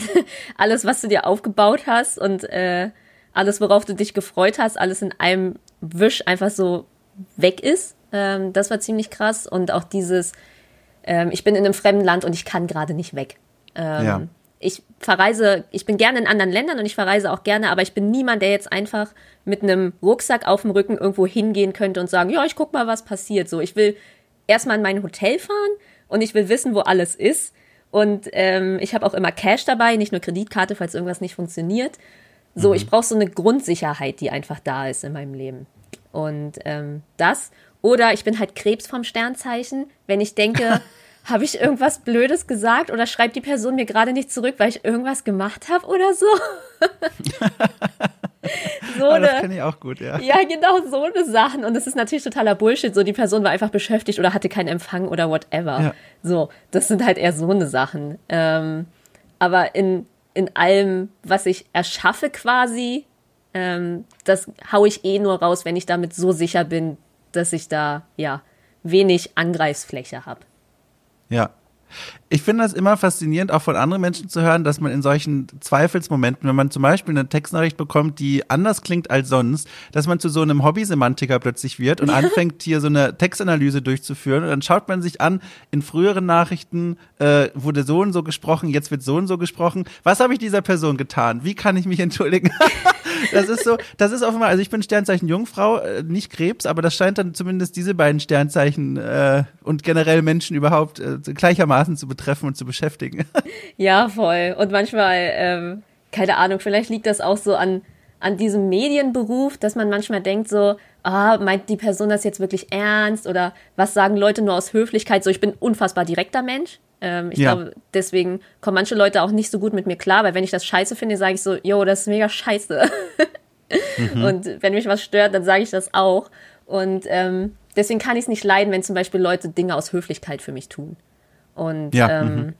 alles, was du dir aufgebaut hast und äh, alles, worauf du dich gefreut hast, alles in einem Wisch einfach so weg ist. Ähm, das war ziemlich krass. Und auch dieses, ähm, ich bin in einem fremden Land und ich kann gerade nicht weg. Ähm, ja. Ich verreise, ich bin gerne in anderen Ländern und ich verreise auch gerne, aber ich bin niemand, der jetzt einfach mit einem Rucksack auf dem Rücken irgendwo hingehen könnte und sagen, ja, ich guck mal, was passiert. So, ich will erstmal in mein Hotel fahren und ich will wissen, wo alles ist. Und ähm, ich habe auch immer Cash dabei, nicht nur Kreditkarte, falls irgendwas nicht funktioniert. So, mhm. ich brauche so eine Grundsicherheit, die einfach da ist in meinem Leben. Und ähm, das. Oder ich bin halt Krebs vom Sternzeichen, wenn ich denke, habe ich irgendwas Blödes gesagt oder schreibt die Person mir gerade nicht zurück, weil ich irgendwas gemacht habe oder so.
so oh, das kenne ich auch gut, ja.
Ja, genau, so eine Sachen. Und es ist natürlich totaler Bullshit. So, die Person war einfach beschäftigt oder hatte keinen Empfang oder whatever. Ja. So, das sind halt eher so eine Sachen. Ähm, aber in, in allem, was ich erschaffe quasi, ähm, das haue ich eh nur raus, wenn ich damit so sicher bin, dass ich da ja wenig Angreifsfläche habe.
Ja. Ich finde das immer faszinierend, auch von anderen Menschen zu hören, dass man in solchen Zweifelsmomenten, wenn man zum Beispiel eine Textnachricht bekommt, die anders klingt als sonst, dass man zu so einem Hobbysemantiker plötzlich wird und anfängt hier so eine Textanalyse durchzuführen. Und dann schaut man sich an, in früheren Nachrichten äh, wurde so und so gesprochen, jetzt wird so und so gesprochen. Was habe ich dieser Person getan? Wie kann ich mich entschuldigen? das ist so, das ist offenbar, also ich bin Sternzeichen Jungfrau, äh, nicht Krebs, aber das scheint dann zumindest diese beiden Sternzeichen äh, und generell Menschen überhaupt äh, gleichermaßen zu betreffen und zu beschäftigen.
Ja, voll. Und manchmal, ähm, keine Ahnung, vielleicht liegt das auch so an, an diesem Medienberuf, dass man manchmal denkt so, ah, meint die Person das jetzt wirklich ernst oder was sagen Leute nur aus Höflichkeit? So, ich bin unfassbar direkter Mensch. Ähm, ich ja. glaube, deswegen kommen manche Leute auch nicht so gut mit mir klar, weil wenn ich das scheiße finde, sage ich so, yo, das ist mega scheiße. mhm. Und wenn mich was stört, dann sage ich das auch. Und ähm, deswegen kann ich es nicht leiden, wenn zum Beispiel Leute Dinge aus Höflichkeit für mich tun. Und ja, ähm, mhm.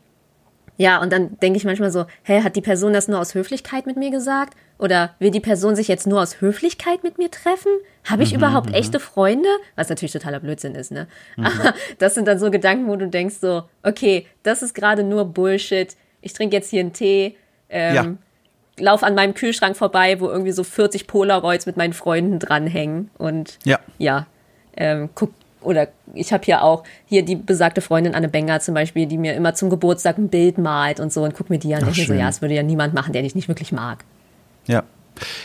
ja und dann denke ich manchmal so, hä, hat die Person das nur aus Höflichkeit mit mir gesagt? Oder will die Person sich jetzt nur aus Höflichkeit mit mir treffen? Habe ich mhm, überhaupt mhm. echte Freunde? Was natürlich totaler Blödsinn ist, ne? Mhm. Aber das sind dann so Gedanken, wo du denkst so, okay, das ist gerade nur Bullshit. Ich trinke jetzt hier einen Tee. Ähm, ja. Lauf an meinem Kühlschrank vorbei, wo irgendwie so 40 Polaroids mit meinen Freunden dranhängen. Und ja, ja ähm, guck, oder ich habe hier auch hier die besagte Freundin Anne Benger zum Beispiel, die mir immer zum Geburtstag ein Bild malt und so und guck mir die an und ich so, ja, das würde ja niemand machen, der dich nicht wirklich mag.
Ja.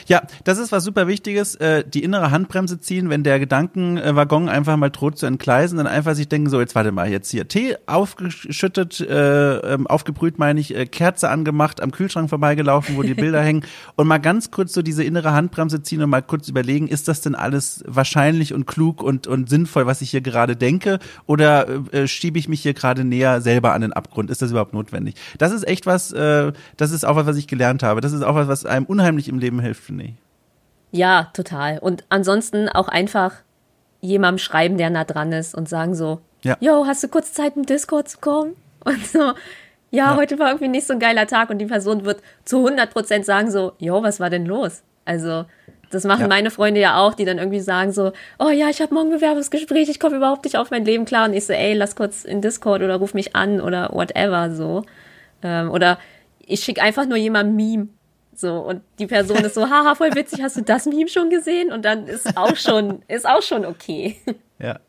Ja, das ist was super Wichtiges, äh, die innere Handbremse ziehen, wenn der Gedankenwaggon einfach mal droht zu entgleisen, dann einfach sich denken, so, jetzt warte mal, jetzt hier Tee aufgeschüttet, äh, ähm, aufgebrüht meine ich, äh, Kerze angemacht, am Kühlschrank vorbeigelaufen, wo die Bilder hängen und mal ganz kurz so diese innere Handbremse ziehen und mal kurz überlegen, ist das denn alles wahrscheinlich und klug und, und sinnvoll, was ich hier gerade denke oder äh, schiebe ich mich hier gerade näher selber an den Abgrund? Ist das überhaupt notwendig? Das ist echt was, äh, das ist auch was, was ich gelernt habe. Das ist auch was, was einem unheimlich im Leben hilft, finde ich.
Ja, total. Und ansonsten auch einfach jemandem schreiben, der nah dran ist und sagen so, ja. yo, hast du kurz Zeit, im Discord zu kommen? Und so, ja, ja, heute war irgendwie nicht so ein geiler Tag und die Person wird zu 100 Prozent sagen so, yo, was war denn los? Also, das machen ja. meine Freunde ja auch, die dann irgendwie sagen so, oh ja, ich habe morgen ein Bewerbungsgespräch, ich komme überhaupt nicht auf mein Leben klar. Und ich so, ey, lass kurz in Discord oder ruf mich an oder whatever so. Ähm, oder ich schicke einfach nur jemandem Meme so, und die Person ist so, haha, voll witzig, hast du das Meme schon gesehen? Und dann ist auch schon, ist auch schon okay.
Ja.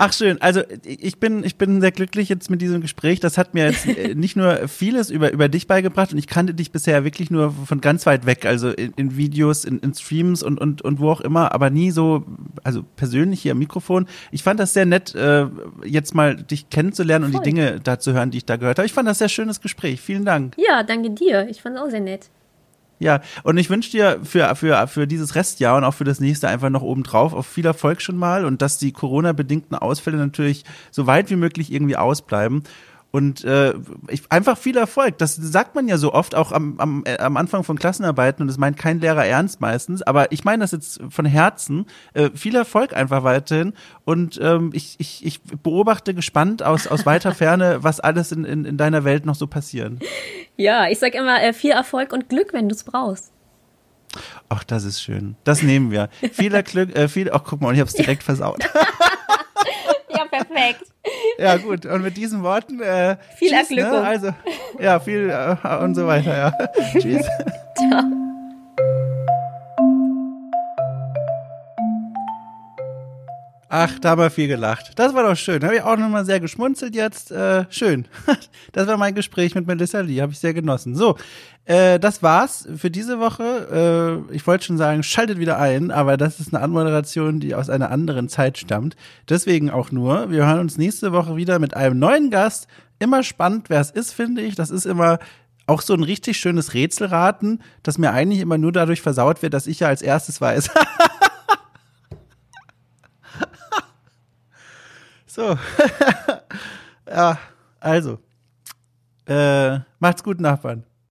Ach schön, also ich bin ich bin sehr glücklich jetzt mit diesem Gespräch. Das hat mir jetzt äh, nicht nur vieles über über dich beigebracht und ich kannte dich bisher wirklich nur von ganz weit weg, also in, in Videos, in, in Streams und und und wo auch immer, aber nie so also persönlich hier am Mikrofon. Ich fand das sehr nett, äh, jetzt mal dich kennenzulernen Voll. und die Dinge da zu hören, die ich da gehört habe. Ich fand das sehr schönes Gespräch. Vielen Dank.
Ja, danke dir. Ich fand es auch sehr nett.
Ja, und ich wünsche dir für, für, für dieses Restjahr und auch für das nächste einfach noch obendrauf auf viel Erfolg schon mal und dass die Corona-bedingten Ausfälle natürlich so weit wie möglich irgendwie ausbleiben. Und äh, ich, einfach viel Erfolg. Das sagt man ja so oft, auch am, am, äh, am Anfang von Klassenarbeiten, und das meint kein Lehrer ernst meistens, aber ich meine das jetzt von Herzen. Äh, viel Erfolg einfach weiterhin. Und ähm, ich, ich, ich beobachte gespannt aus, aus weiter Ferne, was alles in, in, in deiner Welt noch so passieren.
Ja, ich sag immer, äh, viel Erfolg und Glück, wenn du es brauchst.
Ach, das ist schön. Das nehmen wir. Viel Glück, äh, viel, ach guck mal, ich hab's direkt versaut.
Perfekt.
Ja, gut. Und mit diesen Worten. Äh,
viel tschüss? Erglückung.
Ne? Also, ja, viel äh, und so weiter, ja. tschüss. Ciao. Ach, da haben wir viel gelacht. Das war doch schön. Habe ich auch nochmal sehr geschmunzelt jetzt. Äh, schön. Das war mein Gespräch mit Melissa Lee. Habe ich sehr genossen. So, äh, das war's für diese Woche. Äh, ich wollte schon sagen, schaltet wieder ein, aber das ist eine Anmoderation, die aus einer anderen Zeit stammt. Deswegen auch nur. Wir hören uns nächste Woche wieder mit einem neuen Gast. Immer spannend, wer es ist, finde ich. Das ist immer auch so ein richtig schönes Rätselraten, das mir eigentlich immer nur dadurch versaut wird, dass ich ja als erstes weiß. So. ja, also. Äh, macht's gut, Nachbarn.